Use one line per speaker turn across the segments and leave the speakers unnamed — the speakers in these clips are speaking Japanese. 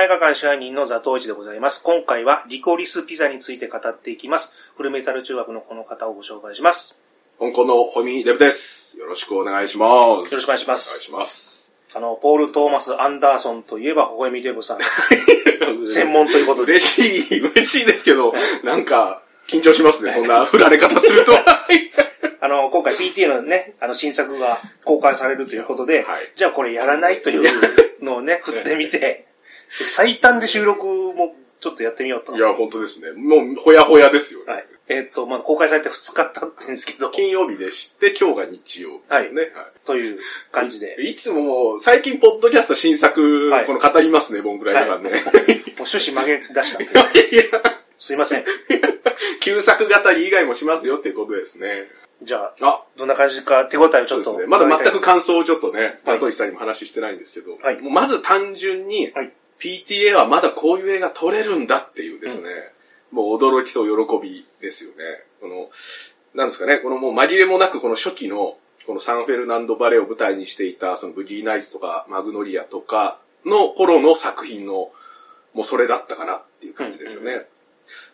ボンクラ映画館支配人のザトウイチでございます。今回はリコリスピザについて語っていきます。フルメタル中学のこの方をご紹介します。
香港のホミデブです。よろしくお願いします。よ
ろしくお願いします
お願いします。
あの、ポール・トーマス・アンダーソンといえば、ほほえみデブさん。専門ということで。
嬉しい、嬉しいですけど、なんか、緊張しますね、そんな振られ方すると。
あの、今回 PTA のね、あの、新作が公開されるということで、
はい
じゃあこれやらないというのをね、振ってみて、最短で収録もちょっとやってみようと。
いや、本当ですね。もう、ほやほやですよね。
はい。えっ、と、まあ、公開されて2日経ってるんですけど、
金曜日でして、今日が日曜日ですね。はい
という感じで、
いつも最近、ポッドキャスト新作、
はい
この語りますね、ボンぐらいだからね。
もう趣旨曲げ出したんで、
いや、
すいません。
旧作語り以外もしますよっていうことですね。
じゃあ、
あ、
どんな感じか手応えをちょっと。
そうですね。まだ全く感想をちょっとね、
はい
タトイさんにも話してないんですけど、
はい
もうまず単純に、
はい
PTA はまだこういう映画撮れるんだっていうですね、もう驚きと喜びですよね。この、なんですかね、このもう紛れもなくこの初期の、このサンフェルナンドバレーを舞台にしていた、そのブギーナイツとかマグノリアとかの頃の作品の、もうそれだったかなっていう感じですよね。
うん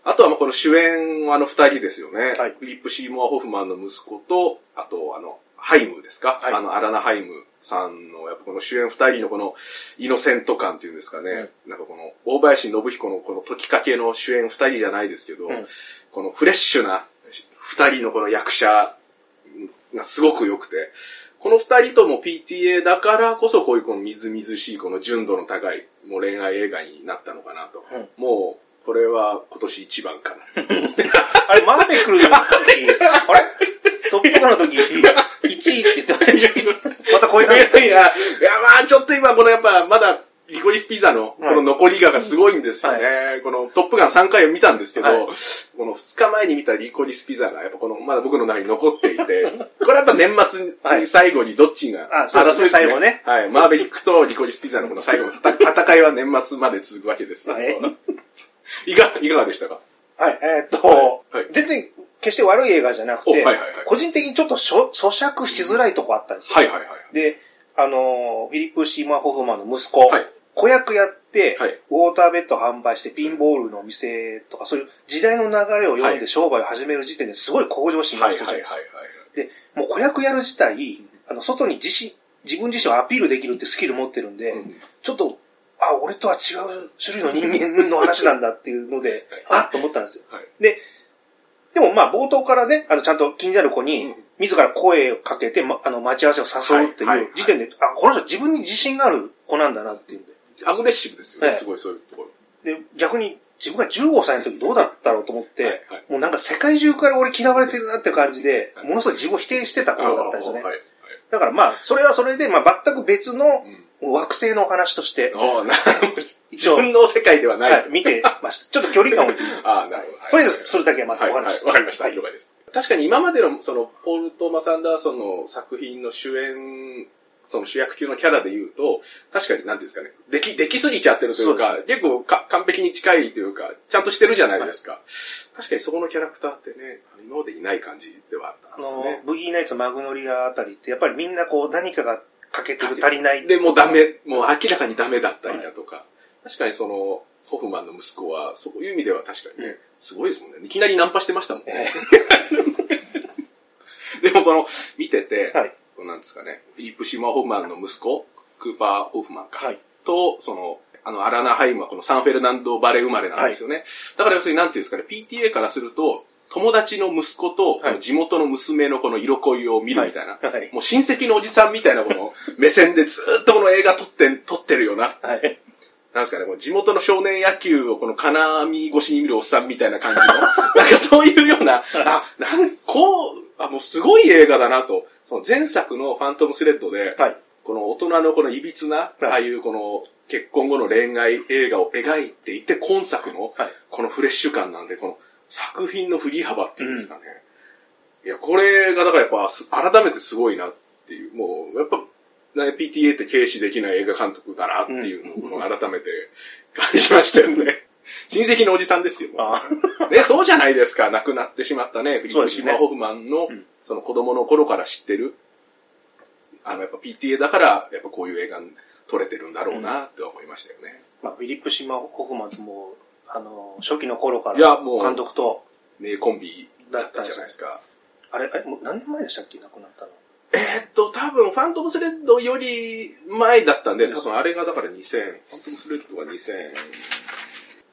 あとはまあこの主演はあの二人ですよね。
はい
フリップ・シーモア・ホフマンの息子と、あとあの、ハイムですか、
はい
あの、アラナ・ハイムさんの、やっぱこの主演二人のこのイノセント感っていうんですかね。なんかこの、大林信彦のこの時かけの主演二人じゃないですけど、
うん
このフレッシュな二人のこの役者がすごく良くて、この二人とも PTA だからこそこういうこのみずみずしいこの純度の高いもう恋愛映画になったのかなと。
うん
もう、これは今年一番かな。
あれ、マーベクルの時、あれ？トップガンの時、1位って言ってました また超えたんですか
いや、いや、まあちょっと今このやっぱまだリコリスピザのこの残りががすごいんですよね。このトップガン3回を見たんですけど、
はい。
この2日前に見たリコリスピザがやっぱこのまだ僕の中に残っていて、これやっぱ年末に最後にどっちが、
あそうですね最後ね。
はい。マーベリックとリコリスピザのこの最後の戦戦いは年末まで続くわけですけど、
はい。
いかいかがでしたか？
はい、えーっと、
はい。はい。
全然決して悪い映画じゃなくて、
おはいはいはい
個人的にちょっと咀嚼しづらいとこあったんですよ。
はいはいはい。
で、あのー、フィリップ・シーマー・ホフマンの息子、
はい
子役やって、
はい
ウォーターベッド販売してピンボールのお店とか、そういう時代の流れを読ん
はい
で商売を始める時点ですごい向上心が人じゃない
はい
ですか。で、もう子役やる自体、あの、外に自身、自分自身をアピールできるってスキル持ってるんで、
うん
ちょっと、あ、俺とは違う種類の人間の話なんだっていうので、あっと思ったんですよ。
はい。
で、でもまあ冒頭からね、あのちゃんと気になる子に
うん、
自ら声をかけて、ま、あの待ち合わせを誘うってい
はいはい
う時点で、あ、この人自分に自信がある子なんだなっていうんで。
アグレッシブですよね、
はい
すごいそういうところ。
で、逆に自分が15歳の時どうだったろうと思って、
はいはい
もうなんか世界中から俺嫌われてるなって感じで、
はい
ものすごい自分を否定してた頃だったんですよね。
はいはい
だからまあ、それはそれで、まあ全く別の
うん
惑星のお話として、
ああ、なるほど。
一応
自分の世界ではない。
はい、見てました。ちょっと距離感を置いてみて
ああ、なるほど。はい
とりあえずそれだけはまずお
はい、はい
話し
わかりました。
はい
了解です。確かに今までの、その、ポール・トーマス・アンダーソンの作品の主演、その主役級のキャラで言うと、確かに、なんていうんですかね、でき、できすぎちゃってるというか、結構か完璧に近いというか、ちゃんとしてるじゃないですか。確かにそこのキャラクターってね、今までいない感じではあった
あの
んですよね、。
ブギーナイツ、マグノリアあたりって、やっぱりみんなこう何かが欠けてる、足りない。
で、もうダメ、もう明らかにダメだったりだとか、確かにその、ホフマンの息子は、そういう意味では確かにね、
うん
すごいですもんね。いきなりナンパしてましたもんね。でもこの、見てて、
はい。
なんですかね、フィリップ・シーマー・ホフマンの息子、クーパー・ホフマンか、
はい。
と、その、あの、アラナハイムはこのサンフェルナンド・バレー生まれなんですよね。だから要するになんていうんですかね、PTA からすると、友達の息子と、
はい
地元の娘のこの色恋を見るみたいな、
はい。
もう親戚のおじさんみたいなこの目線でずーっとこの映画撮って、撮ってるような、
はい。
なんですかね、この地元の少年野球をこの金網越しに見るおっさんみたいな感じの、なんかそういうような、あ、なん、こう、あ、もうすごい映画だなと、その前作のファントムスレッドで、
はい。
この大人のこの歪な、
い
ああいうこの結婚後の恋愛映画を描いていて、今作の
はい。
このフレッシュ感なんで、この作品の振り幅っていうんですかね。いや、これがだからやっぱす改めてすごいなっていう、もうやっぱ、ね PTA って軽視できない映画監督だなっていうのを改めて感じましたよね。親戚のおじさんですよ。
あ
ね、そうじゃないですか。亡くなってしまったね、フィリップ・シマホフマンの、
うん
その子供の頃から知ってる。あの、やっぱ PTA だから、やっぱこういう映画に撮れてるんだろうなって思いましたよね。
まあ、フィリップ・シマ・ホフマンとも、あの、初期の頃か
いやもう
ら監督と、
名コンビだったじゃないですか。
あれ、あれ、もう何年前でしたっけ？亡くなったの。
えーっと、多分、ファントムスレッドより前だったんで、多分あれがだから2000、ファントムスレッドが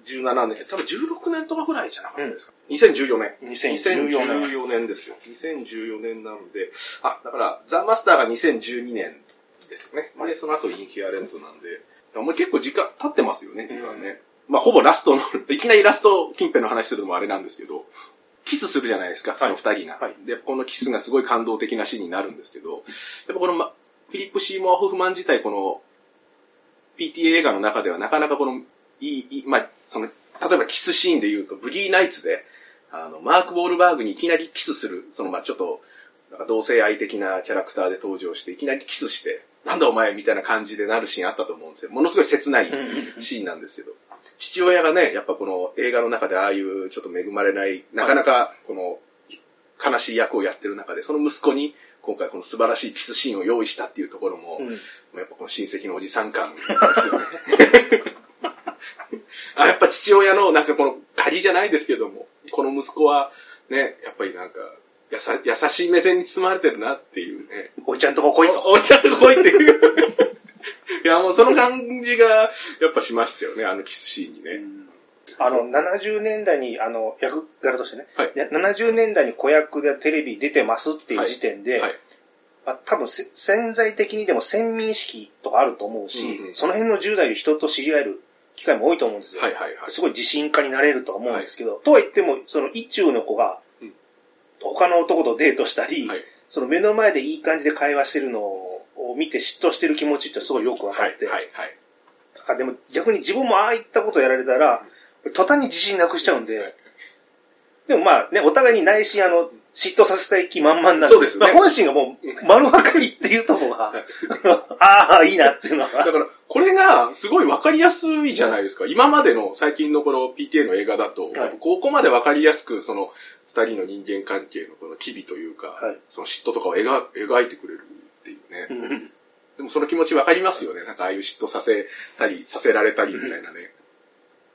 2017年、多分16年とかぐらいじゃなかったですか？2014年。
2014年。
2014年ですよ。2014年なので、あ、だから、ザ・マスターが2012年ですよね。で、その後インヒアレントなんで、もう結構時間経ってますよね、時間ね。まあ、ほぼラストの、いきなりラスト近辺の話するのもあれなんですけど、キスするじゃないですか、その二人が、
はい。
で、このキスがすごい感動的なシーンになるんですけど、やっぱこの、ま、フィリップ・シーモア・ホフマン自体、この、PTA 映画の中ではなかなかこの、いい、いいまあ、その、例えばキスシーンで言うと、ブギーナイツで、あの、マーク・ウォールバーグにいきなりキスする、その、まあ、ちょっと、なんか同性愛的なキャラクターで登場して、いきなりキスして、なんだお前みたいな感じでなるシーンあったと思うんですよ。ものすごい切ないシーンなんですけど。父親がね、やっぱこの映画の中でああいうちょっと恵まれない、なかなかこの悲しい役をやってる中で、その息子に今回この素晴らしいキスシーンを用意したっていうところも、
うん
やっぱこの親戚のおじさん感ですよね。あやっぱ父親のなんかこの鍵じゃないですけども、この息子はね、やっぱりなんか、やさ優しい目線に包まれてるなっていうね。
おいちゃんとこ来いと。
おおいちゃんと来いっていう。いや、もうその感じが、やっぱしましたよね、あのキスシーンにね。
あの、70年代に、あの、役柄としてね、
はい
ね70年代に子役でテレビ出てますっていう時点で、
はい。
まあ、多分せ潜在的にでも先民意識とかあると思うし、
うんうん
その辺の10代で人と知り合える機会も多いと思うんですよ。
はいはいはい。
すごい自信家になれるとは思うんですけど、とは言っても、その一中の子が
うん、
他の男とデートしたり、
はい。
その目の前でいい感じで会話してるのを見て嫉妬してる気持ちってすごいよくわか
はい
って、
はいはい。
あでも逆に自分もああいったことやられたら、途端に自信なくしちゃうんで、
はい
でもまあね、お互いに内心あの、嫉妬させたい気満々なんで、
そうですね。
まあ本心がもう丸分かりっていうところが、ああ、いいなっていうのは。
だから、これがすごいわかりやすいじゃないですか。今までの最近のこの PTA の映画だと、
はい。
ここまでわかりやすく、その、二人の人間関係のこの機微というか、
はい。
その嫉妬とかを描描いてくれるっていうね。
うん。
でもその気持ちわかりますよね。なんかああいう嫉妬させたり、させられたりみたいなね。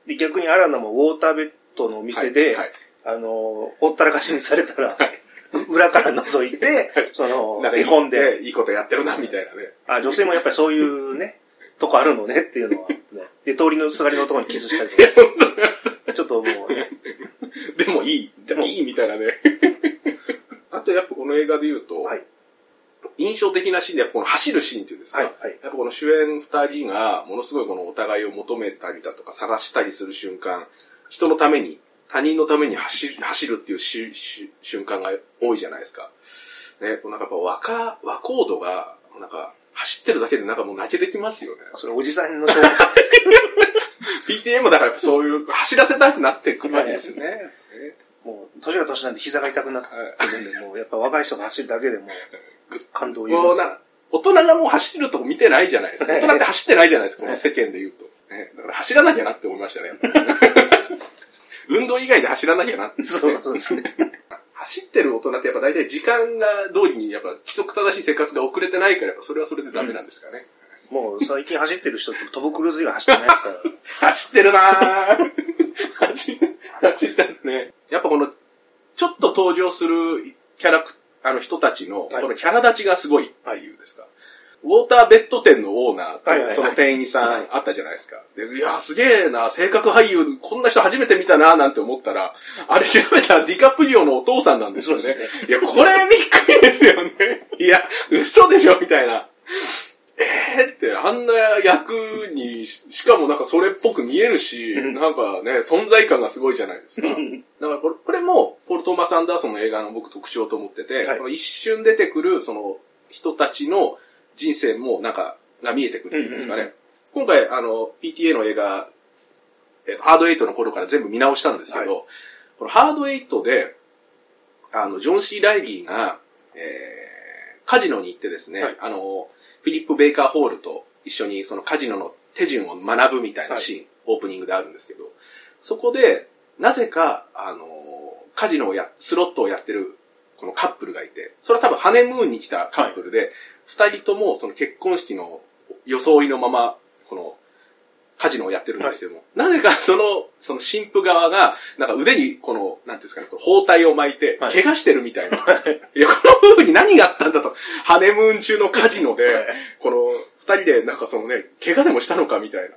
で逆にアラナもウォーターベッドのお店で、
はいはい。
あの、ほったらかしにされたら、
はい。
裏から覗いて、その、
なんか
絵本で、
ねいいことやってるな、みたいなね。
あ、女性もやっぱりそういうね、とこあるのねっていうのは、ね、で、通りのすがりのところにキスしたりとか、ちょっともうね、
でもいい、でもいいみたいなね。あとやっぱこの映画で言うと、
はい
印象的なシーンでやっぱこの走るシーンっていうんですか、
はい、はい。
やっぱこの主演二人がものすごいこのお互いを求めたりだとか探したりする瞬間、人のために、他人のために走る走るっていう瞬間が多いじゃないですか。ね、なんかやっぱ若、和コードが、なんか走ってるだけでなんかもう泣けてきますよね。
それおじさんの証拠
PTA もだからやっぱそういう走らせたくなってくるわけですよね。ね
もう、年が年なんで膝が痛くなってるんで、もう、やっぱ若い人が走るだけでも、感動を言
うな、大人がもう走るとこ見てないじゃないですか。大人って走ってないじゃないですか、この世間で言うと。ね、だから走らなきゃなって思いましたね。運動以外で走らなきゃなって、
そうそうですね。
走ってる大人ってやっぱ大体時間が通りにやっぱ規則正しい生活が遅れてないから、やっぱそれはそれでダメなんですかね。
もう、最近走ってる人ってトム・クルーズ以外走ってないですから。
走ってるなぁ走、走ったんですね。やっぱこの、ちょっと登場するキャラク、あの人たちの、
はい
このキャラ立ちがすごいっていうんですか。ウォーターベッド店のオーナーその店員さんあったじゃないですか。でいや、すげえな、性格俳優、こんな人初めて見たな、なんて思ったら、あれ調べたらディカプリオのお父さんなんですよね。
そうです
いや、これびっくりですよね。いや、嘘でしょみたいな。えーって、あんな役に、ししかもなんかそれっぽく見えるし、
うん
なんかね、存在感がすごいじゃないですか。だからこれこれも、ポール・トーマス・アンダーソンの映画の僕特徴と思ってて、
はい
一瞬出てくる、その、人たちの人生もなんか、が見えてくるっていうんですかね。今回、あの、PTA の映画、えっと、ハードエイトの頃から全部見直したんですけど、
は
このハードエイトで、あの、ジョン・シー・ライギーが、えー、カジノに行ってですね、
はい。
あの、フィリップ・ベイカー・ホールと一緒にそのカジノの手順を学ぶみたいなシーン、オープニングであるんですけど、そこで、なぜか、あの、カジノをや、スロットをやってる、このカップルがいて、それは多分ハネムーンに来たカップルで、二、人ともその結婚式の装いのまま、この、カジノをやってるんですけども、なぜかその、その神父側が、なんか腕にこの、なんていうんですかね、包帯を巻いて、
はい。
怪我してるみたいな。い、や、この夫婦に何があったんだと、ハネムーン中のカジノで、
はい。
この、二人でなんかそのね、怪我でもしたのかみたいな。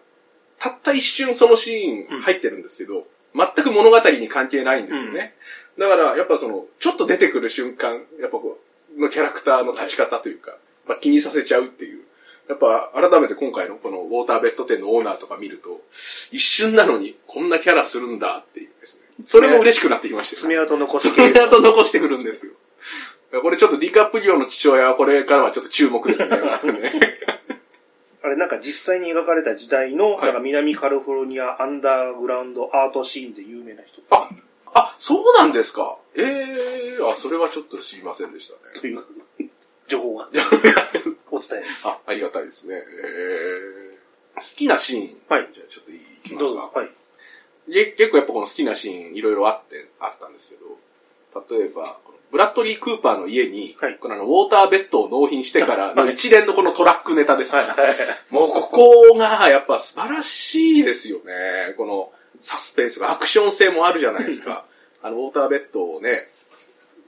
たった一瞬そのシーン入ってるんですけど、全く物語に関係ないんですよね。だから、やっぱその、ちょっと出てくる瞬間、やっぱこう、のキャラクターの立ち方というか、まあ、気にさせちゃうっていう。やっぱ、改めて今回のこのウォーターベッド店のオーナーとか見ると、一瞬なのにこんなキャラするんだっていうですね。それも嬉しくなってきました。
爪痕残す
爪痕残してくるんですよ。これちょっとディカプリオの父親はこれからはちょっと注目ですね。
あれなんか実際に描かれた時代の、
はい
なんか南カリフォルニアアンダーグラウンドアートシーンで有名な人
あ、あ、そうなんですか。ええー、あ、それはちょっと知りませんでしたね。
という情報が お伝え。
あ、ありがたいですね。えー、好きなシーン。
はい
じゃあちょっといきますか。。
はい。
げ結構やっぱこの好きなシーンいろいろあって、あったんですけど、例えば、ブラッドリー・クーパーの家に、
はい
このあのウォーターベッドを納品してからの 一連のこのトラックネタですね。
はい。
もうここがやっぱ素晴らしいですよね。このサスペンスが、アクション性もあるじゃないですか。あの、ウォーターベッドをね、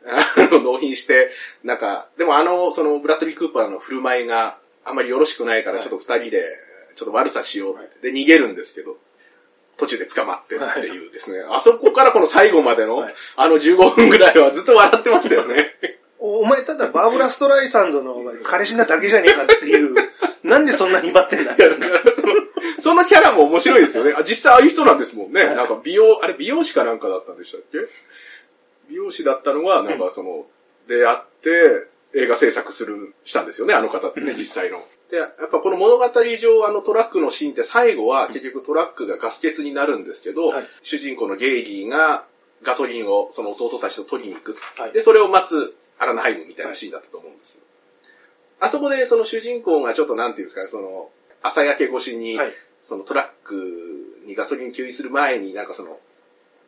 納品して、なんか、でもあの、そのブラッドリー・クーパーの振る舞いがあんまりよろしくないから、
はい
ちょっと二人で、ちょっと悪さしようって。で、逃げるんですけど、途中で捕まってっていうですね。あそこからこの最後までの、
はい
あの15分ぐらいはずっと笑ってましたよね。
おお前ただバーブラ・ストライサンドの彼氏なだけじゃねえかっていう、なんでそんなに威張ってんだ？
その、キャラも面白いですよね。あ実際ああいう人なんですもんね。
はい
なんか美容、あれ美容師かなんかだったんでしたっけ？美容師だったのが、なんかその、出会って映画制作する、したんですよね、あの方ってね、実際の。で、やっぱこの物語上、あのトラックのシーンって最後は結局トラックがガス欠になるんですけど、
はい
主人公のゲイリーがガソリンをその弟たちと取りに行く。
はい
で、それを待つアラナハイムみたいなシーンだったと思うんですよ。あそこでその主人公がちょっとなんていうんですかね、その、朝焼け越しに、
はい
そのトラックにガソリン給油する前になんかその、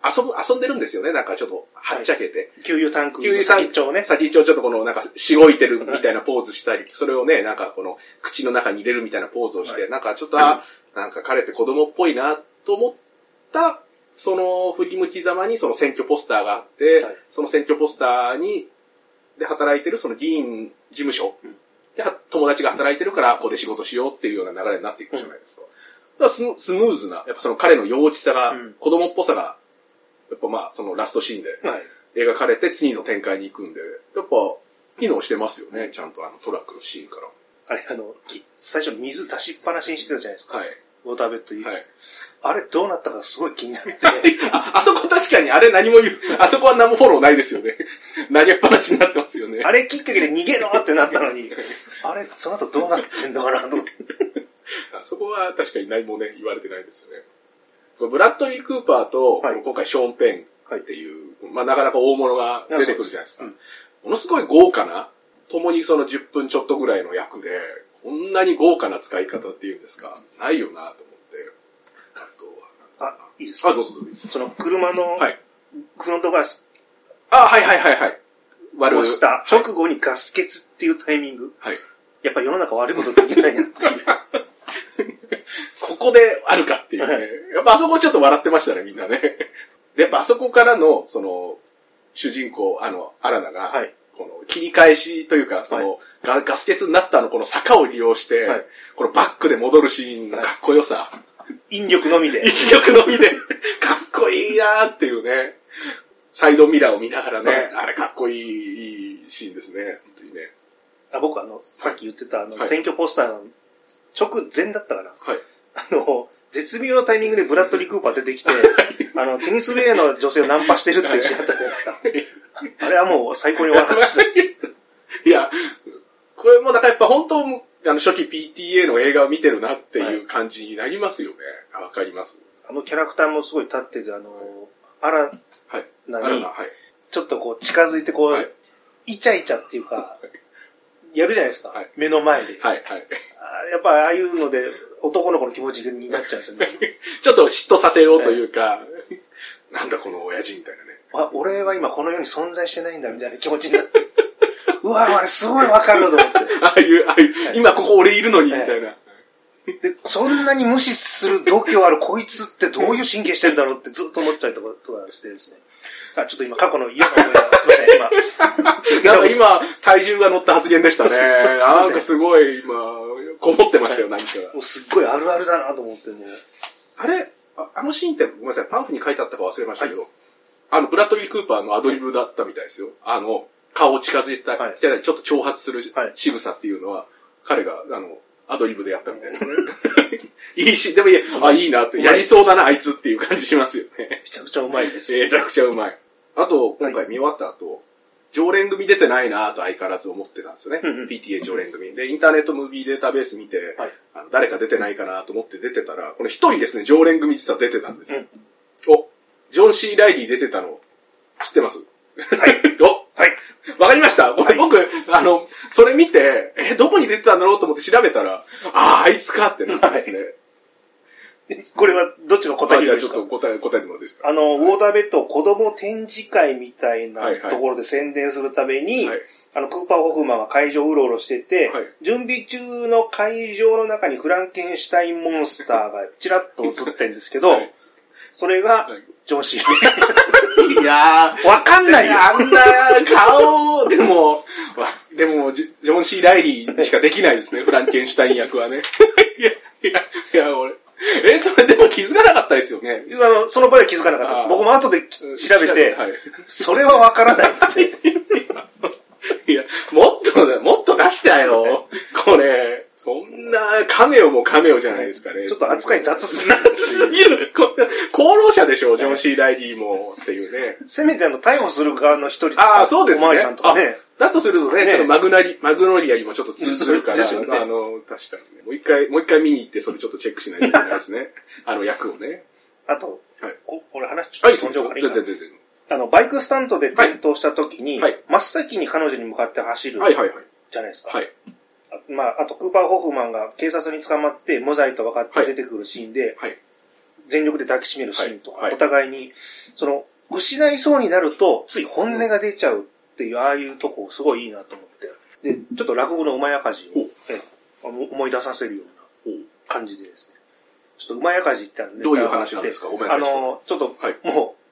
遊ぶ、遊んでるんですよね。なんかちょっと、はっちゃけて。
給油タンク
給油
先っちょをね。
先っちょをちょっとこの、なんか、しごいてるみたいなポーズしたり、それをね、なんかこの、口の中に入れるみたいなポーズをして、
はい。
なんかちょっと、あ、なんか彼って子供っぽいな、と思った、その振り向きざまにその選挙ポスターがあって、
はい。
その選挙ポスターに、で働いてるその議員事務所。
うん
で、は友達が働いてるから、ここで仕事しようっていうような流れになっていくじゃないですか。だからスムスムーズな、やっぱその彼の幼稚さが、
うん。
子供っぽさが、やっぱまあ、そのラストシーンで
はい。
描かれて次の展開に行くんで、やっぱ、機能してますよね、ちゃんとあのトラックのシーンか
あれ、あの、き最初水出しっぱなしにしてたじゃないですか。
ら。はい。
ウォーターベッドに。
はい。
あれどうなったかすごい気になって。
あ、あそこ確かにあれ何も言う、あそこは何もフォローないですよね。投げっぱなしになってますよね。
あれきっかけで逃げろってなったのに、あれ、その後どうなってんだかなと。
あそこは確かに何もね、言われてないですよね。ブラッドリー・クーパーと、
はい
今回ショーン・ペンっていう、まあなかなか大物が出てくるじゃないですか。
うん
ものすごい豪華な、共にその10分ちょっとぐらいの役で、こんなに豪華な使い方っていうんですか、ないよなと思って。あとは、
あ、いいですか？
あ、どうぞどうぞ。
その車の
はい。
フロントガラス
あ、はいはいはいはい。割
をした
はい
直後にガス欠っていうタイミング。
はい。
やっぱ世の中悪いことできないなっていう。
ここであるかっていうね。やっぱあそこちょっと笑ってましたね、みんなね。で、やっぱあそこからの、その、主人公、あの、アラナが、
はい
この切り返しというか、その、ガガス欠になったのこの坂を利用して、
はい
このバックで戻るシーンのかっこよさ、
引力のみで。
一曲のみで、かっこいいなーっていうね、サイドミラーを見ながらね、
はい
あれかっこいいシーンですね、本当にね。
あ僕あの、さっき言ってたあの、
はい
選挙ポスターの直前だったかな。
はい。
あの、絶妙なタイミングでブラッドリー・クーパー出てきて、あの、テニスウェアの女性をナンパしてるっていうシーンあったじゃないですか。あれはもう最高に笑いました。
いや、これもなんかやっぱ本当、あの初期 PTA の映画を見てるなっていう感じになりますよね。わ、かります。
あのキャラクターもすごい立ってて、あの、あら、
はい。
なに
はい。
ちょっとこう近づいてこう、
はい
イチャイチャっていうか、やるじゃないですか。
はい
目の前で。
はい、はい。
あやっぱああいうので男の子の気持ちになっちゃうんですよね。
ちょっと嫉妬させようというか、なんだこの親父みたいなね。
あ、俺は今この世に存在してないんだみたいな気持ちになって。うわ、あれすごいわかると思って。
ああいう、ああいう、今ここ俺いるのに、みたいな。
で、そんなに無視する度胸あるこいつってどういう神経してんだろうってずっと思っちゃうとかしてですね。あ、ちょっと今過去の嫌な思いが、すいません、今。
なんか今、体重が乗った発言でしたね。なんかすごい今、こもってましたよ、何かが。
もうすっごいあるあるだなと思って、もう。
あれ？ああのシーンって、ごめんなさい、パンフに書いてあったか忘れましたけど、あの、ブラッドリー・クーパーのアドリブだったみたいですよ。あの、顔を近づいた、
はい
ちょっと挑発する
はい
仕草っていうのは、彼が、あの、アドリブでやったみたいですね。いいし、でもいい、あ、いいなって、やりそうだな、あいつっていう感じしますよね。
めちゃくちゃうまいです。
めちゃくちゃうまい。あと、今回見終わった後、常連組出てないなと相変わらず思ってたんですよね。PTA 常連組。で、インターネットムービーデータベース見て、
はい
あの誰か出てないかなと思って出てたら、これ一人ですね、常連組実は出てたんですよ。
うん
お、ジョン・シー・ライディ出てたの、知ってます？
はい。
お
はい。
わかりました。これ
はい。
僕、あの、それ見て、え、どこに出てたんだろうと思って調べたら、ああ、あいつかってなったんですね。
これはどっちが答
あじゃあ
えですか？
ちょっと答え、答えてもらっていいですか？
あの、ウォーターベッドを子供展示会みたいな
はい。はい
ところで宣伝するために、
はい。
あの、クーパー・ホフマンが会場をうろうろしてて、
はい。
準備中の会場の中にフランケンシュタインモンスターがちらっと映ってるんですけど、
はい
それが
はい
ジョン・シー。
いやー、
わかんないよ。
あんな顔、でも、わでも、ジジョン・シー・ライリーしかできないですね、フランケンシュタイン役はね。いや、いや、いや、俺、え、それでも気づかなかったですよね。
あの、その場では気づかなかったです。僕も後で調べて、
はい。
それはわからないですね。
いや、もっとね、もっと出したよ。これ、そんな、カメオもカメオじゃないですかね。
ちょっと扱い雑すぎる。
雑すぎる。功労者でしょ、ジョン・シー・ライリーも、っていうね。
せめてあの、逮捕する側の一人
ああ、そうですね。
おまわりさんとかね。
だとするとね、
ね
ちょっとマグナリ、マグノリアにもちょっと通ずるから、
ですよね
あの、確かにね。もう一回、もう一回見に行って、それちょっとチェックしないといけないですね。あの役をね。
あと、
はい
こ俺話ちょ
はい、
っと飛んじゃおうかな
全然全然。
あの、バイクスタントで転倒した時に、
はい
真っ先に彼女に向かって走る
はいはいはい。
じゃないですか。
はい。
あまあ、あと、クーパー・ホフマンが警察に捕まって、無罪と分かって出てくるシーンで、
はい。
全力で抱きしめるシーンとか、
はいはい
お互いに、その、失いそうになると、つい本音が出ちゃうっていう、ああいうとこ、すごいいいなと思って。で、ちょっと落語の馬やかじを思い出させるような
お
感じでですね。ちょっと馬やかじってあるネタ
どういう話なんですか？ごめんな
あ。の、ちょっと、
はい
もう、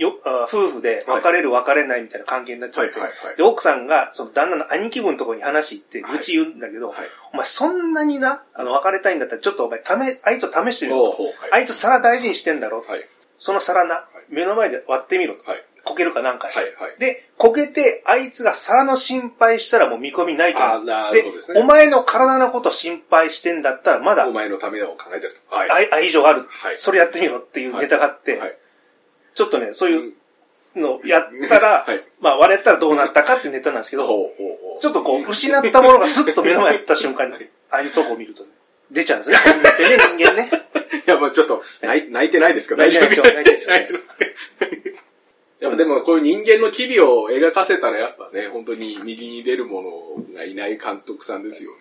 よ、あ夫婦で別れる別れないみたいな関係になっちゃって、
はいはいはい。
で、奥さんが、その旦那の兄貴分のところに話行って、
はい
愚痴言うんだけど、
はい。
お前そんなにな、あの、別れたいんだったら、ちょっとお前、ため、あいつを試してみろと。あいつ皿大事にしてんだろ。
はい。
その皿な、
い
目の前で割ってみろと。
はい。
こけるかなんかして。
はいはい。
で、こけて、あいつが皿の心配したらもう見込みないと思う。で
ね。
お前の体のこと心配してんだったら、まだ
お前のためを考えてると。はい。
愛愛情がある。
はい。
それやってみろっていうネタがあって、
はい。
ちょっとね、そういうのやったら、
はい。
まあ割れたらどうなったかってネタなんですけど。ちょっとこう、失ったものがスッと目の前にあった瞬間に、ああいうとこを見るとね、出ちゃうんですね。人間ね、人間ね。
いや、まあちょっと、泣い泣いてないですけど、
泣いてないですよ泣いてないですよ
やっぱでもこういう人間の機微を描かせたらやっぱね、本当に右に出るものがいない監督さんですよね。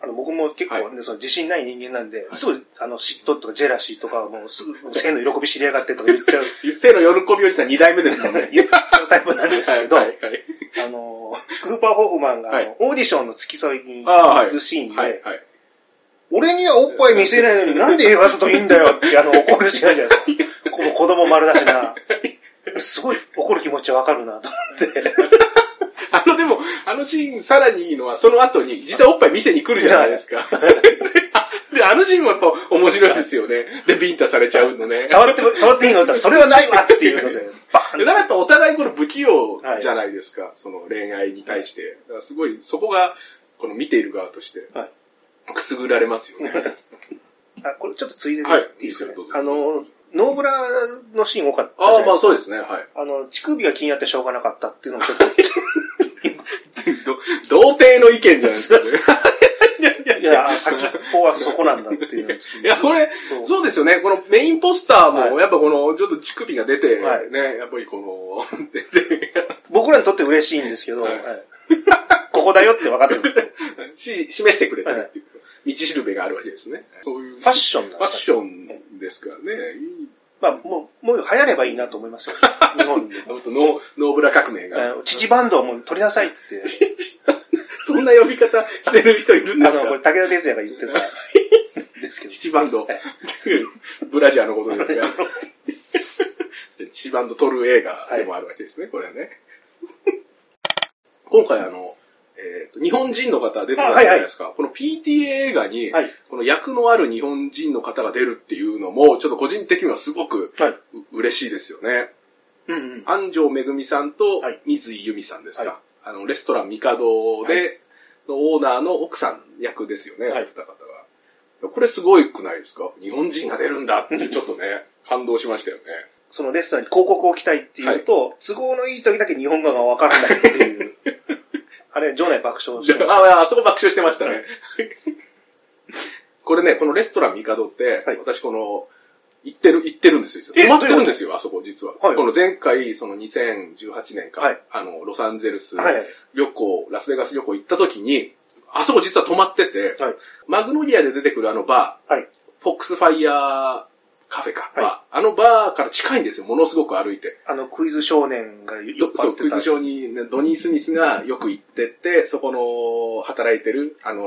あの僕も結構ね、その自信ない人間なんで、すぐあの嫉妬とかジェラシーとかもうすぐ性の喜び知りやがってとか言っちゃう、
生の喜びおじさん2代目ですもんね。
言っちゃうタイプなんですけど。あの、クーパー・ホフマンがオーディションの付き添いに。行くシーンで。俺にはおっぱい見せないのになんで映画だといいんだよってあの怒るシーンじゃないですか。この子供丸出しな。すごい怒る気持ちわかるなと思って。
あのでも、あのシーンさらにいいのは、その後に実際おっぱい見せに来るじゃないですか。で、あのシーンもやっぱ面白いですよね。で、ビンタされちゃうのね。
触って、触っていいのってそれはないわっていうので、バーン
だからやっぱお互いこの不器用じゃないですか、その恋愛に対して。だからすごい、そこが、この見ている側として、
はい
くすぐられますよね。
あ、これちょっとついでで
はい
いいですかね。あの、ノーブラのシーン多かった
ああ。まあそうですね、はい。
あの、乳首が気になってしょうがなかったっていうのもちょっと、
ど童貞の意見じゃないですか。ね。いやいや
いや、先っぽはそこなんだっていう
いや、これ、
そう。
ですよね。このメインポスターも、
はい。
やっぱこの、ちょっと乳首が出て、
はい。
ね、やっぱりこの、出て、
僕らにとって嬉しいんですけど、ここだよって分かってる。
し示してくれたりっていう、道しるべがあるわけですね。そういう。
ファッションなん
ファッションですからね。
まあ、もう、もう流行ればいいなと思いますよ。日本で。
あとノーノーブラ革命が。
父バンドをもう取りなさいって言って、
そんな呼び方してる人いるんで
あの、こ
すか
れ武田鉄矢が言ってたん ですけど。
七バンド。ブラジャーのことですが。七バンド撮る映画でもあるわけですね、これはね。今回あの、えーと、日本人の方出てたじゃないですか。この PTA 映画に、
はい。
この役のある日本人の方が出るっていうのも、ちょっと個人的にはすごく
はい。
う嬉しいですよね。
うんうん。
安城めぐみさんと
はい
水井由美さんですか。
はい
あの、レストランミカドで、のオーナーの奥さん役ですよね、
はい
お二方が。これすごいくないですか？日本人が出るんだってちょっとね、感動しましたよね。
そのレストランに広告を置きたいっていうと、都合のいい時だけ日本語がわからないっていう。あれ、場内爆笑してまし
あ あ、そこ爆笑してましたね。これね、このレストランミカドって、
はい
私この、行ってる、行ってるんですよ。
え
泊まってるんですよ、あそこ実は。
はい
この前回、その2018年か、
はい
あの、ロサンゼルス。旅行、ラスベガス旅行行った時に、あそこ実は泊まってて、
はい
マグノリアで出てくるあのバー、
はい。
フォックスファイヤーカフェか、
はい。
バーあのバーから近いんですよ、ものすごく歩いて。
あの、クイズ少年がいっ
どそう、
ぱいってた。
クイズショーに、ね、ドニー・スミスがよく行ってって、そこの働いてる、あの、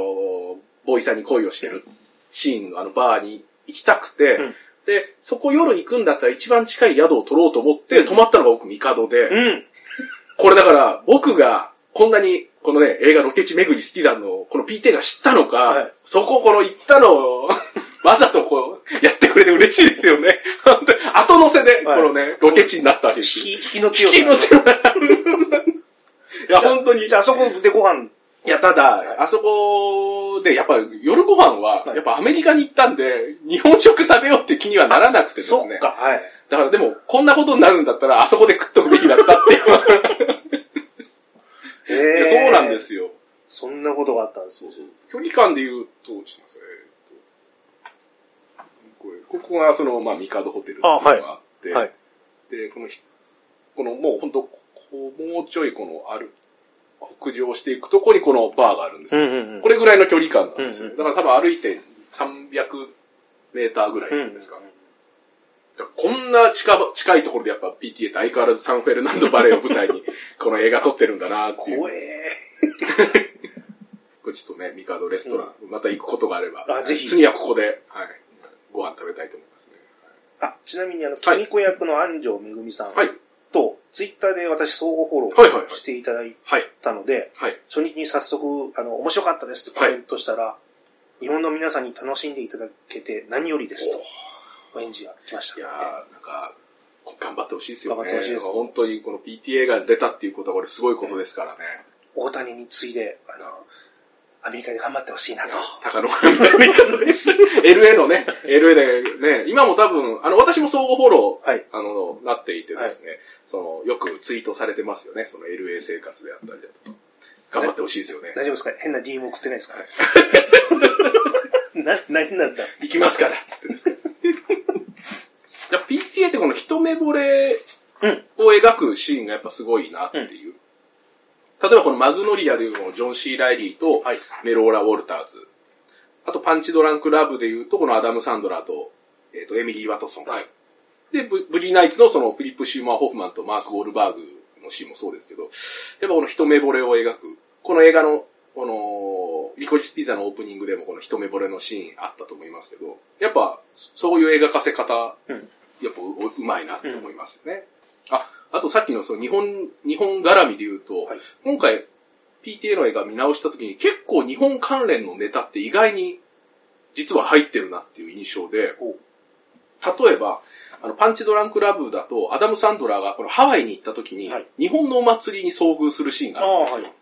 ボーイさんに恋をしてるシーンのあのバーに行きたくて、
うん。
で、そこ夜行くんだったら一番近い宿を取ろうと思って、泊まったのが僕、ミカドで、
うん。
これだから、僕が、こんなに、このね、映画ロケ地巡り好きだの、この PT が知ったのか、
はい。
そこ、この行ったのを、わざとこう、やってくれて嬉しいですよね。本当に後乗せで、こ
はい
のね、ロケ地になったわけですよ。
引き、引きの強さ。
引きの強さ。いや、本当に。
じゃあ、あそこでご飯、
いや、ただ、あそこで、やっぱ夜ご飯は、
はい
やっぱアメリカに行ったんで、日本食食べようって気にはならなくてですね。
そっか、はい。
だからでも、こんなことになるんだったら、あそこで食っとくべきだったっていう。
へ
いやそうなんで。すよ。
そんなことがあったんです
そうそう。距離感で言うと、これここがその、まあ、ミカドホテルっていうのがあって、
はい。
で、このひ、このもう本当こう、もうちょいこのある、北上していくとこにこのバーがあるんですよ。
うんうんうん。
これぐらいの距離感なんですよ。
うんうん
だから多分歩いて300メーターぐらいなんですか。だからこんな近ば近いところでやっぱ PTA って相変わらずサンフェルナンドバレーを舞台にこの映画撮ってるんだなっていう。
怖え
これちょっとね、ミカドレストラン、また行くことがあれば、
あぜひ
次はここで、はい、ご飯食べたいと思いますね。
あ、ちなみにあの、キミコ役の安城めぐみさん
はい、
と、ツイッターで私相互フォロ
はいはいはい
ーしていただい
はい、
たので、
はい。
初日に早速、あの、面白かったですってコメントしたら、日本の皆さんに楽しんでいただけて何よりですと、お返事が来ました
いやなんか、頑張ってほしいですよね。
頑張ってほしいです
本当にこの PTA が出たっていうことはこれすごいことですからね。
大谷に次いで、あの、アメリカで頑張ってほしいなと。
高野アメリカのね、LA のね、LA でね、今も多分、あの、私も相互フォロー、
はい。
あの、なっていてですね、その、よくツイートされてますよね、その LA 生活であったりだとか。頑張ってほしいですよね。
大丈夫ですか？変な DM 送ってないですか？な、何なんだ？
行きますから、つってですね。PTA ってこの一目惚れ
うん。
を描くシーンがやっぱすごいなっていう。例えばこのマグノリアでいうジョン・シー・ライリーと
はい。
メローラ・ウォルターズ。あとパンチ・ドランク・ラブでいうとこのアダム・サンドラーと、えっ、と、エミリー・ワトソン。
はい
で、ブブリー・ナイツのそのフィリップ・シューマー・ホフマンとマーク・ウォルバーグのシーンもそうですけど、やっぱこの一目惚れを描く。この映画の、この、リコリス・ピザのオープニングでもこの一目惚れのシーンあったと思いますけど、やっぱそういう描かせ方、
うん
やっぱううまいなって思いますよね。あ、あとさっきのその日本、日本絡みで言うと、
はい。
今回 PTA の映画見直した時に結構日本関連のネタって意外に実は入ってるなっていう印象で、
お
例えば、あの、パンチドランクラブだと、アダム・サンドラーがこのハワイに行った時に、
はい。
日本のお祭りに遭遇するシーンがあるんですよ。
はい。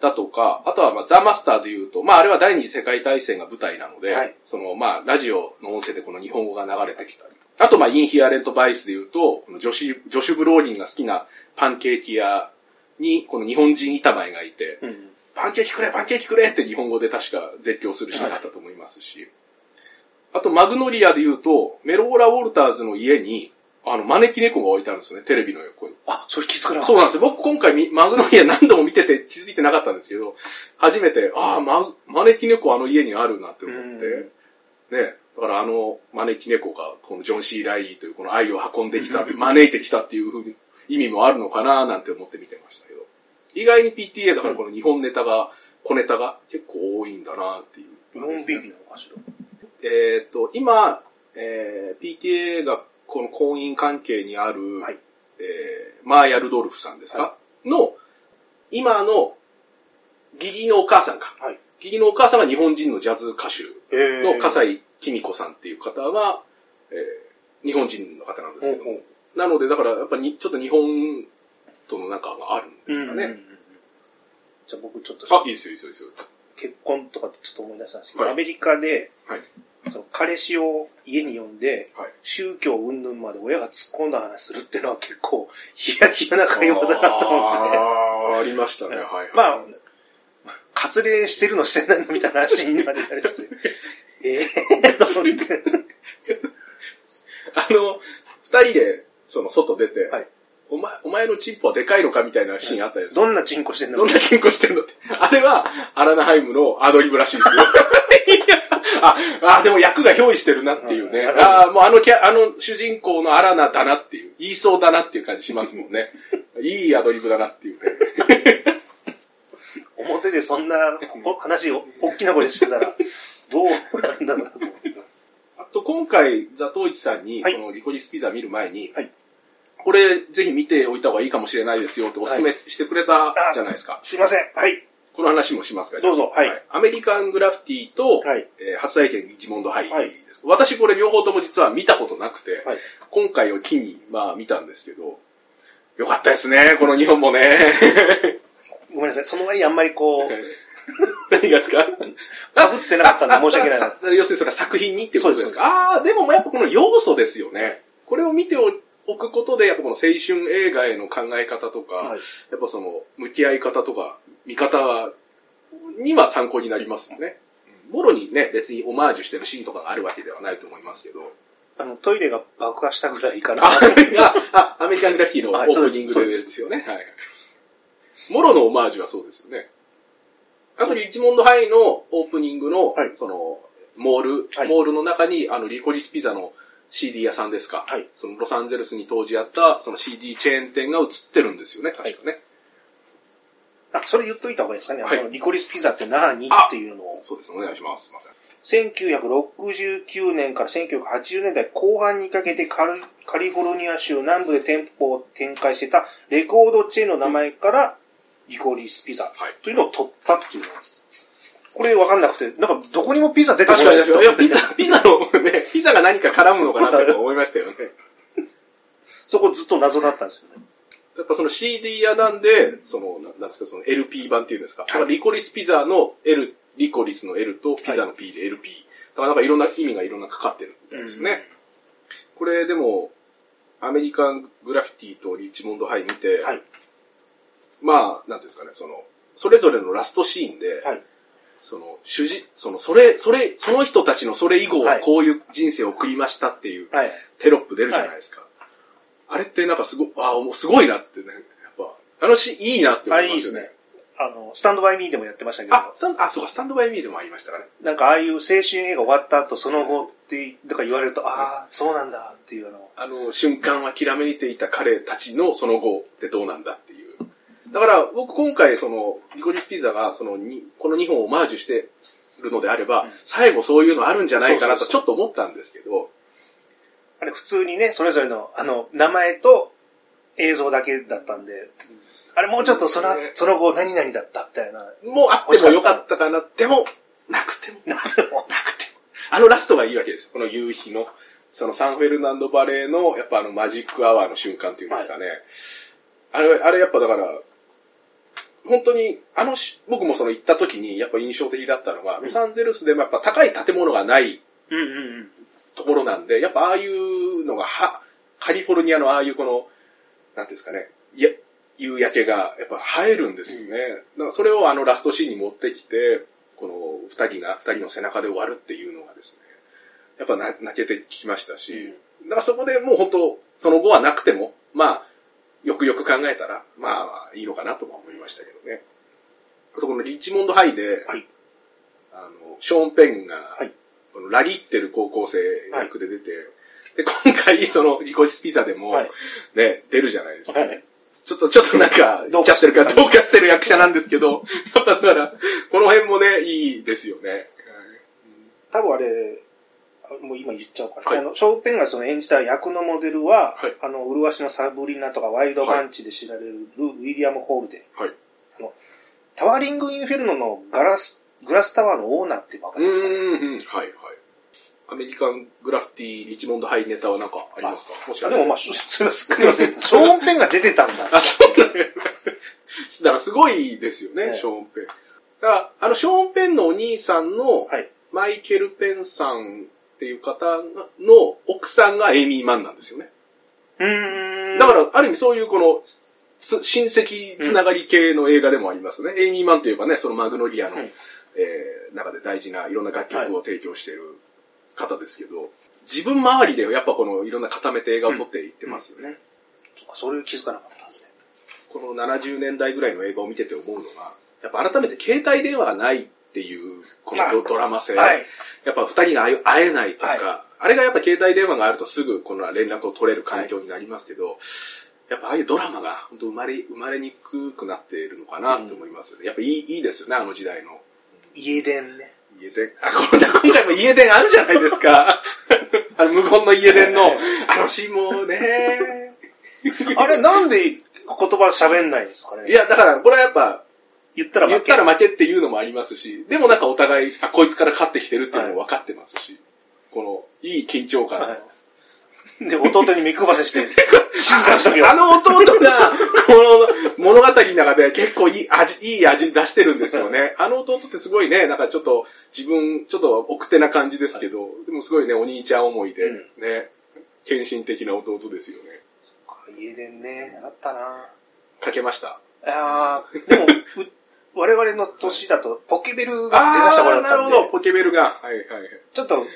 だとか、あとは、まあ、ザ・マスターで言うと、まあ、あれは第二次世界大戦が舞台なので、
はい。
その、まあ、ラジオの音声でこの日本語が流れてきたり。あと、まあ、インヒアレント・バイスで言うと、このジョシュ、ジョシュ・ブローリンが好きなパンケーキ屋に、この日本人板前がいて、
うん。
パンケーキくれ、パンケーキくれって日本語で確か絶叫するシーンがあったと思いますし、あと、マグノリアで言うと、メローラ・ウォルターズの家に、あの、招き猫が置いてあるんですよね、テレビの横に。
あ、それ気づかなかった。
そうなんですよ。僕今回みマグノリア 何度も見てて気づいてなかったんですけど、初めて、ああ、ま、招き猫あの家にあるなって思って、ね、だからあの招き猫がこのジョン・シー・ライリーというこの愛を運んできた、招いてきたっていうふうに意味もあるのかななんて思って見てましたけど、意外に PTA だからこの日本ネタが小ネタが結構多いんだなっていう、
ノンビビなのかしら。
えっ、と、今、えー PTA がこの婚姻関係にある、
はい。
えーマーヤ・ルドルフさんですか、
は
の、今の、義理のお母さんか。
はい
義理のお母さんが日本人のジャズ歌手
え
の笠井公子さんっていう方が、えー日本人の方なんですけども、なので、だからやっぱにちょっと日本との仲があるんですかね。
うんうんうんじゃあ僕ちょっと
あ、いいですよ、いいですよ、いいですよ。
結婚とかってちょっと思い出したんですけど、
はい
アメリカで、
はい。
その彼氏を家に呼んで、
はい。
宗教云々まで親が突っ込んだ話するっていうのは結構ヒヤヒヤな会話だなと思って。
あーありましたね、はい、はい。
まあ、割礼してるのしてないのみたいな話になりたりして。え えー、と思って。
あの、二人で、その、外出て、
はい
お前、お前のチンポはでかいのかみたいなシーンあったやつ。
どんなチンコしてんの？
どんなチンコしてんのって。あれは、アラナハイムのアドリブらしいですよ。あ、あ、でも役が憑依してるなっていうね。
うん
あもうあのキャ、あの主人公のアラナだなっていう、言いそうだなっていう感じしますもんね。いいアドリブだなっていうね。
表でそんな話を大きな声でしてたら、どうなんだろうなと思って。
あと、今回、ザトウイチさんに、
はい
このリコリスピザ見る前に、
はい
これ、ぜひ見ておいた方がいいかもしれないですよってお勧めしてくれたじゃないですか。
すいません。はい。
この話もしますか
どうぞはい
アメリカングラフィティと、
はい
えー初体験リッチモンドハイです。
はい
私これ両方とも実は見たことなくて、
はい
今回を機に、まあ見たんですけど、よかったですね、この日本もね。
ごめんなさい。その割にあんまりこう、
何がですか？
かぶってなかったんで申し訳ない
要するにそれは作品にっていうこと
です
か？ああ、でもやっぱこの要素ですよね。これを見ておくことで、やっぱこの青春映画への考え方とか、
はい
やっぱその向き合い方とか、見方には参考になりますよね。もろにね、別にオマージュしてるシーンとかがあるわけではないと思いますけど。
あの、トイレが爆破したぐらいかな。
あ、あアメリカングラフィティのオープニングでですよね。はい。もろのオマージュはそうですよね。あと、リッチモンドハイのオープニングの、
はい
その、モール、
はい
モールの中に、あの、リコリスピザの CD 屋さんですか。
はい
その、ロサンゼルスに当時あった、その CD チェーン店が映ってるんですよね、確かね。
あ、それ言っといた方がいいですかね。
はい
そのリコリスピザって何？っていうのを。
そうです、お願いします。すいません。
1969年から1980年代後半にかけてカルカリフォルニア州南部で店舗を展開してたレコードチェーンの名前からリコリスピザ
はい
というのを取ったっていうの。これ分かんなくて、なんかどこにもピザ出てないです
いや、ピザ、ピザのね、ピザが何か絡むのかなって思いましたよね。
そこずっと謎だったんですよね。
やっぱその CD 屋なんで、その、ななんですか、その LP 版っていうんですか。だからリコリスピザの L、リコリスの L とピザの P で LP。だからなんかいろんな意味がいろんなかかってるみたいですね。これでも、アメリカングラフィティとリッチモンドハイ見て、
はい
まあ、なんていうんですかね、その、それぞれのラストシーンで、
はい
その、主人、その、それ、それ、その人たちのそれ以後
は
はいこういう人生を送りましたっていう
はい。
テロップ出るじゃないですか。あれってなんかすご、あもうすごいなってね、やっぱ、あのし、いいなって
あ
思いますよね。
れいいですね。あの、スタンドバイミーでもやってましたけど、
あ、スタンあ、そうか、スタンドバイミーでもありましたかね。
なんかああいう青春映画終わった後、その後って、とか言われると、ああ、そうなんだっていうの
あの、瞬間はきらめいていた彼たちのその後ってどうなんだっていう。だから、僕今回、その、リコリスピザが、その、にこの2本をオマージュしてるのであれば、
うん
最後そういうのあるんじゃないかなとちょっと思ったんですけど、
あれ普通にね、それぞれの、あの、名前と映像だけだったんで、あれもうちょっとその、
ね
その後何々だったみたいな。
もうあってもよかったかな。でも、なくても、
なんでも。
なくても。あのラストがいいわけですよ。この夕日の、そのサンフェルナンドバレーの、やっぱあのマジックアワーの瞬間っていうんですかね。あれ、あれやっぱだから、本当に、あのし、僕もその行った時にやっぱ印象的だったのが、ロサンゼルスでもやっぱ高い建物がない
うんうんうん。
ところなんで、やっぱああいうのがは、カリフォルニアのああいうこの、なんていうんですかね、いや、夕焼けがやっぱ映えるんですよね。だからそれをあのラストシーンに持ってきて、この二人が、二人の背中で終わるっていうのがですね、やっぱな泣けてきましたし、だからそこでもう本当、その後はなくても、まあ、よくよく考えたら、まあまあいいのかなとも思いましたけどね。あとこのリッチモンドハイで、
はい
あの、ショーン・ペンが、
はい
このラリってる高校生役で出て、で、今回そのリコリスピザでも、
はい
ね、出るじゃないですか。
はい
ちょっと、ちょっとなんか、
どうか
言っちゃってるから、どうかしてる役者なんですけど、やっぱだから、この辺もね、いいですよね。
多分あれ、あもう今言っちゃおうかな。
はい
あの、ショーペンがその演じた役のモデルは、
はい
あの、麗しのサブリナとかワイルドパンチで知られるウィリアム・ホールデン。
はい。
あの、タワーリング・インフェルノのガラス、グラスタワーのオーナーってわか
う
りますか、ね、
ーん、うんはい、はい。アメリカングラフィティ、リチモンドハイネタはなんかありますか？もし
あでもまあ、すっかり忘れてたショーン・ペンが出てたんだ。
あ、そうだね。だからすごいですよね、
ね
ショーン・ペン。だから、あの、ショーン・ペンのお兄さんの、
はい。
マイケル・ペンさんっていう方の奥さんがエイミー・マンなんですよね。
うーん。
だから、ある意味そういうこの、つ親戚つながり系の映画でもありますね。エイミー・マンといえばね、そのマグノリアの、
うん
えー中で大事ないろんな楽曲を提供している方ですけど、自分周りでやっぱこのいろんな固めて映画を撮っていってますよね。
そうかそれ気づかなかったですね。
この70年代ぐらいの映画を見てて思うのが、やっぱ改めて携帯電話がないっていう、このドドラマ性。
はい。
やっぱ二人が会え会えないとか、
はい
あれがやっぱ携帯電話があるとすぐこの連絡を取れる環境になりますけど、やっぱああいうドラマが本当生まれ、生まれにくくなっているのかなと思いますよね。やっぱいい、いいですよね、あの時代の。
家電ね。
家電。あ、こんな今回も家電あるじゃないですか。あの、無言の家電の、あのシーンもね。
あれ、なんで言葉喋んないんですかね？
いや、だから、これはやっぱ、
言ったら負け。
言ったら負けっていうのもありますし、でもなんかお互い、あ、こいつから勝ってきてるっていうのも分かってますし、この、いい緊張感。
はい で、弟に目配せして、静かにしとけよ。
あの弟が、この物語の中で結構いい味、いい味出してるんですよね。あの弟ってすごいね、なんかちょっと自分、ちょっと奥手な感じですけど、でもすごいね、お兄ちゃん思いで、
うん
ね、献身的な弟ですよね。
家電ね、あったな
かけました。
あーでも、う 我々の年だと、ポケベルが出だした頃だったん
なるほど、
で、
ポケベルが。はいはいはい。
ちょっと、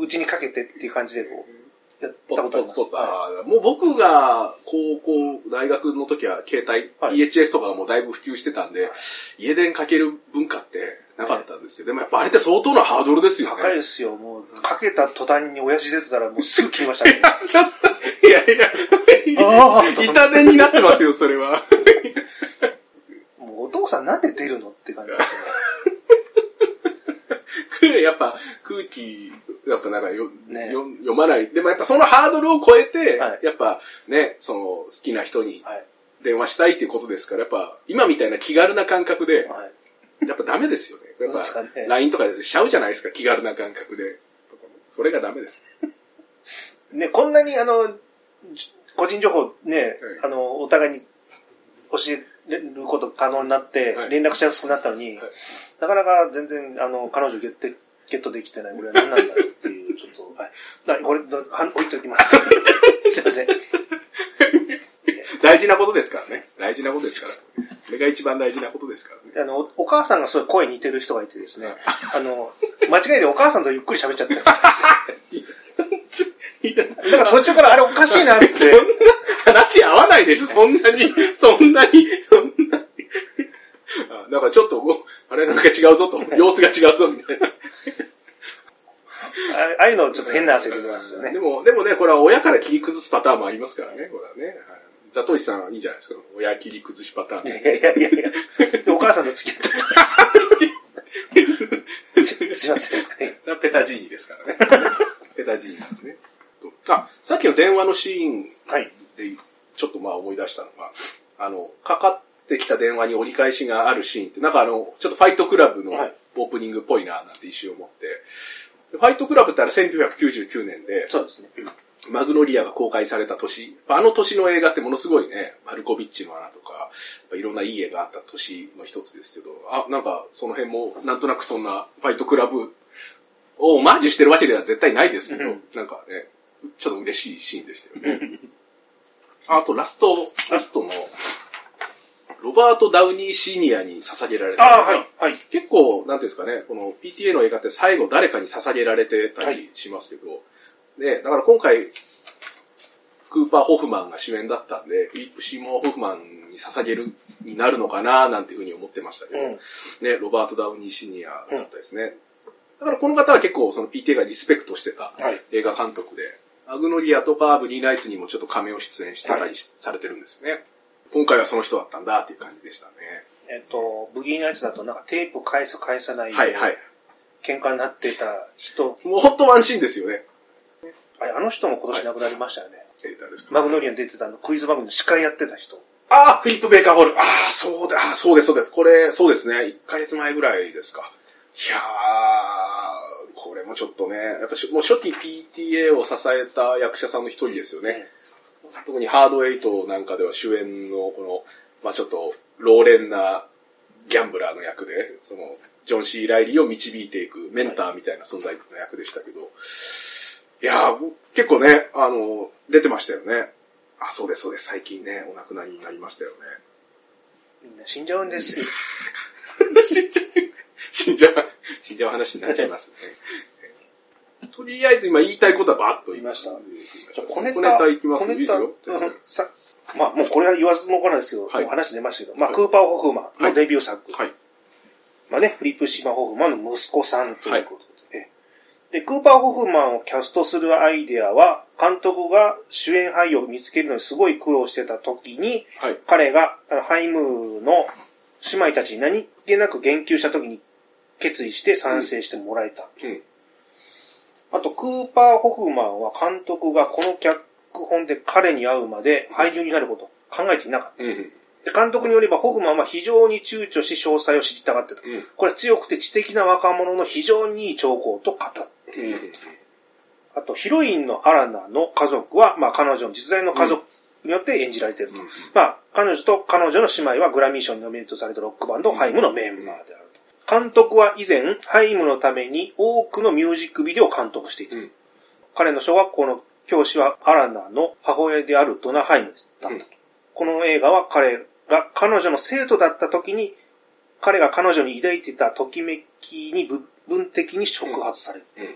うちにかけてっていう感じで、こう、やっ
ポ
たことあります。
ツポツポツ。
は
あーもう僕が高校、大学の時は携帯、
はい
EHS とかがもうだいぶ普及してたんで、家電かける文化ってなかったんですよ。でもやっぱあれって相当なハードルです
い
よね。
高いですよ。もう、かけた途端に親父出てたら、もうすぐ切りましたね。
ちょっと、いやいや、痛手になってますよ、それは。
父さんなんで出るのって感じです
やっぱ空気、やっぱなんかよ、
ね
よ読まない。でもやっぱそのハードルを超えて、
はい
やっぱね、その好きな人に。電話したいっていうことですから、やっぱ今みたいな気軽な感覚で、
はい。
やっぱダメですよね。やっぱ LINE とかでしちゃうじゃないですか、気軽な感覚で。それがダメです。
ね、こんなにあの、じ個人情報ね、
はい
あの、お互いに教えること可能になって
はい、
連絡しやすくなったのに、
はい
なかなか全然、あの、彼女ゲットゲットできてない。これは何なんだろうっていう、ちょっと、はい。なこれ、どは置いときます。すいません。
大事なことですからね。大事なことですから。これが一番大事なことですからね。
あの、おお母さんがすごい声似てる人がいてですね
はい、
あの、間違いでお母さんとゆっくり喋っちゃったんです
い
だから途中からあれおかしいなって。
そんな話合わないでしょ、そんなに、そんなに、そんなに。あだからちょっと、おあれなんか違うぞと、様子が違うぞみたいな。
あああいうのちょっと変な汗出てますよね
で。も、でもね、これは親から切り崩すパターンもありますからね、これはね。はいザトイさんいいんじゃないですか、親切り崩しパターン。
いやいやいやいやお母さんと付き合ってま す。いません。
ペタジーニですからね。ペタジーニなんですね。あ、さっきの電話のシーン
はい。
で、ちょっとまあ思い出したのが、あの、かかってきた電話に折り返しがあるシーンって、なんかあの、ちょっとファイトクラブの
はい
オープニングっぽいな、なんて一瞬思って、でファイトクラブってあれ1999年で、
そうですね。
マグノリアが公開された年、あの年の映画ってものすごいね、マルコビッチの穴とか、いろんないい映画あった年の一つですけど、あ、なんかその辺もなんとなくそんなファイトクラブをオマージュしてるわけでは絶対ないですけど、
うん
なんかね、ちょっと嬉しいシーンでしたよね。あとラスト、ラストの、ロバート・ダウニー・シニアに捧げられた。
ああ、はい。はい。
結構、なんていうんですかね、この PTA の映画って最後誰かに捧げられてたりしますけど、ね、だから今回、クーパー・ホフマンが主演だったんで、フィリップ・シーモア・ホフマンに捧げる、になるのかななんていうふうに思ってましたけど、
うん。
ね、ロバート・ダウニー・シニアだったですね。だからこの方は結構その PTA がリスペクトしてた
はい。
映画監督で、アグノリアとかブリーナイツにもちょっとカメオ出演してたりしされてるんですよね。今回はその人だったんだっていう感じでしたね。
えっと、ブギーのやつだとなんかテープ返す返さない
はいはい。
喧嘩になってた人、
もうほんとワンシーンですよね。
あれあの人も今年亡くなりましたよね。
えー、誰ですか？
マグノリアに出てたあのクイズ番組の司会やってた人。
ああ、フィリップ・ベーカーホール。ああ、そうだ、そうです、そうです。これ、そうですね。1ヶ月前ぐらいですか。いやー、これもちょっとね、やっぱしもう初期 PTA を支えた役者さんの一人ですよね。特にハードエイトなんかでは主演のこの、まあちょっと、老練なギャンブラーの役で、その、ジョン・シー・ライリーを導いていくメンターみたいな存在の役でしたけど、いやー、結構ね、あの、出てましたよね。あ、そうです、そうです。最近ね、お亡くなりになりましたよね。
みんな死んじゃうんですよ。
死んじゃう、死んじゃう話になっちゃいますね。とりあえず今言いたいことはバーッと
言いました
じゃあ
小ネタ、
小ネタいきますいいですよ。
まあ、もうこれは言わずもがないですけど、
はい
話出ましたけど、まあ、
はい
クーパー・ホフマンのデビュー作。
はい。
まあね、フリップ・シマ・ホフマンの息子さんということで、で、クーパー・ホフマンをキャストするアイデアは、監督が主演俳優を見つけるのにすごい苦労してた時に、
はい。
彼がハイムの姉妹たちに何気なく言及した時に決意して賛成してもらえた。
うん。
あと、クーパー・ホフマンは監督がこの脚本で彼に会うまで俳優になることを考えていなかった。
うん。
で監督によればホフマンは非常に躊躇し詳細を知りたがってた。
うん。
これは強くて知的な若者の非常にいい兆候と語っている。あと、ヒロインのアラナの家族は、まあ彼女の実在の家族によって演じられていると。
うん
まあ、彼女と彼女の姉妹はグラミー賞にノミネートされたロックバンド、ハイムのメンバーであると。監督は以前、ハイムのために多くのミュージックビデオを監督していた。
うん
彼の小学校の教師はアラナの母親であるドナ・ハイムだったと。
うん
この映画は彼が彼女の生徒だった時に、彼が彼女に抱いていたときめきに部分的に触発される。
うん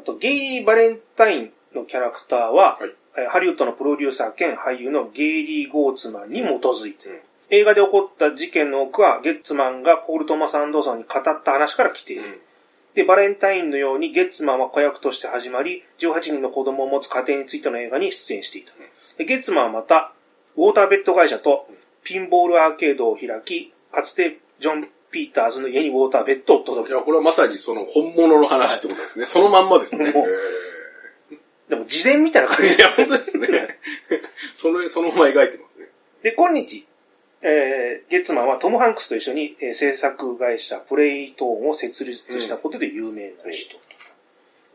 あと、ゲイリー・バレンタインのキャラクターは、
はい
えーハリウッドのプロデューサー兼俳優のゲイリー・ゴーツマンに基づいて映画で起こった事件の多くは、ゲッツマンがポール・トマス・アンドーソンに語った話から来ている。
うん。
で、バレンタインのようにゲッツマンは子役として始まり、18人の子供を持つ家庭についての映画に出演していた。でゲッツマンはまた、ウォーターベッド会社とピンボールアーケードを開き、かつてジョン・ピーターズの家にウォーターベッドを届けた。
いや、これはまさにその本物の話ってことですね。そのまんまですね。
でも、事前みたいな感じ
ーいや、本当ですね。その、そのまま描いてますね。
で、今日、えー、ゲッツマンはトム・ハンクスと一緒に、えー制作会社プレイトーンを設立したことで有名な人と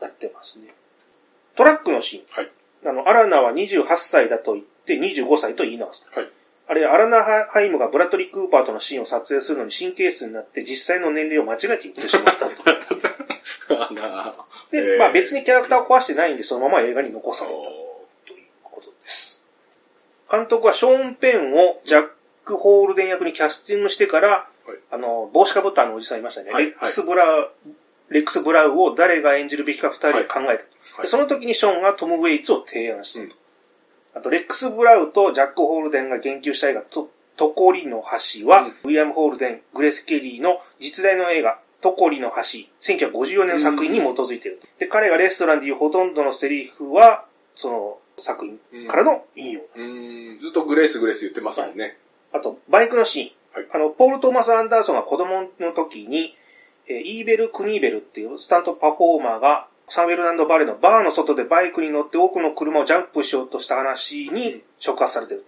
なってますね。トラックのシーン。
はい。
あの、アラナは28歳だと言って25歳と言い直した。
はい。
あれ、アラナハイムがブラッドリー・クーパーとのシーンを撮影するのに神経質になって実際の年齢を間違えて言ってしまったと。で、まあ別にキャラクターを壊してないんで、そのまま映画に残された
お
ということです。監督はショーン・ペンをジャック・ホールデン役にキャスティングしてから、
はい
あの、帽子かぶったあのおじさんいましたね。
はい
レックス・ブラウ、レックス・ブラウを誰が演じるべきか二人で考えた。その時にショーンがトム・ウェイツを提案したと。
うん
あと、レックス・ブラウとジャック・ホールデンが言及した映画、と、トコリの橋は、ウィリアム・ホールデン、グレス・ケリーの実在の映画、トコリの橋、1954年の作品に基づいている。で、彼がレストランで言うほとんどのセリフは、その作品からの引用。
うーん、ずっとグレースグレース言ってますもんね。
あと、バイクのシーン。
はい
あの、ポール・トーマス・アンダーソンが子供の時に、えーイーベル・クニーベルっていうスタントパフォーマーが、サンウェルランド・バレーのバーの外でバイクに乗って多くの車をジャンプしようとした話に触発されてる。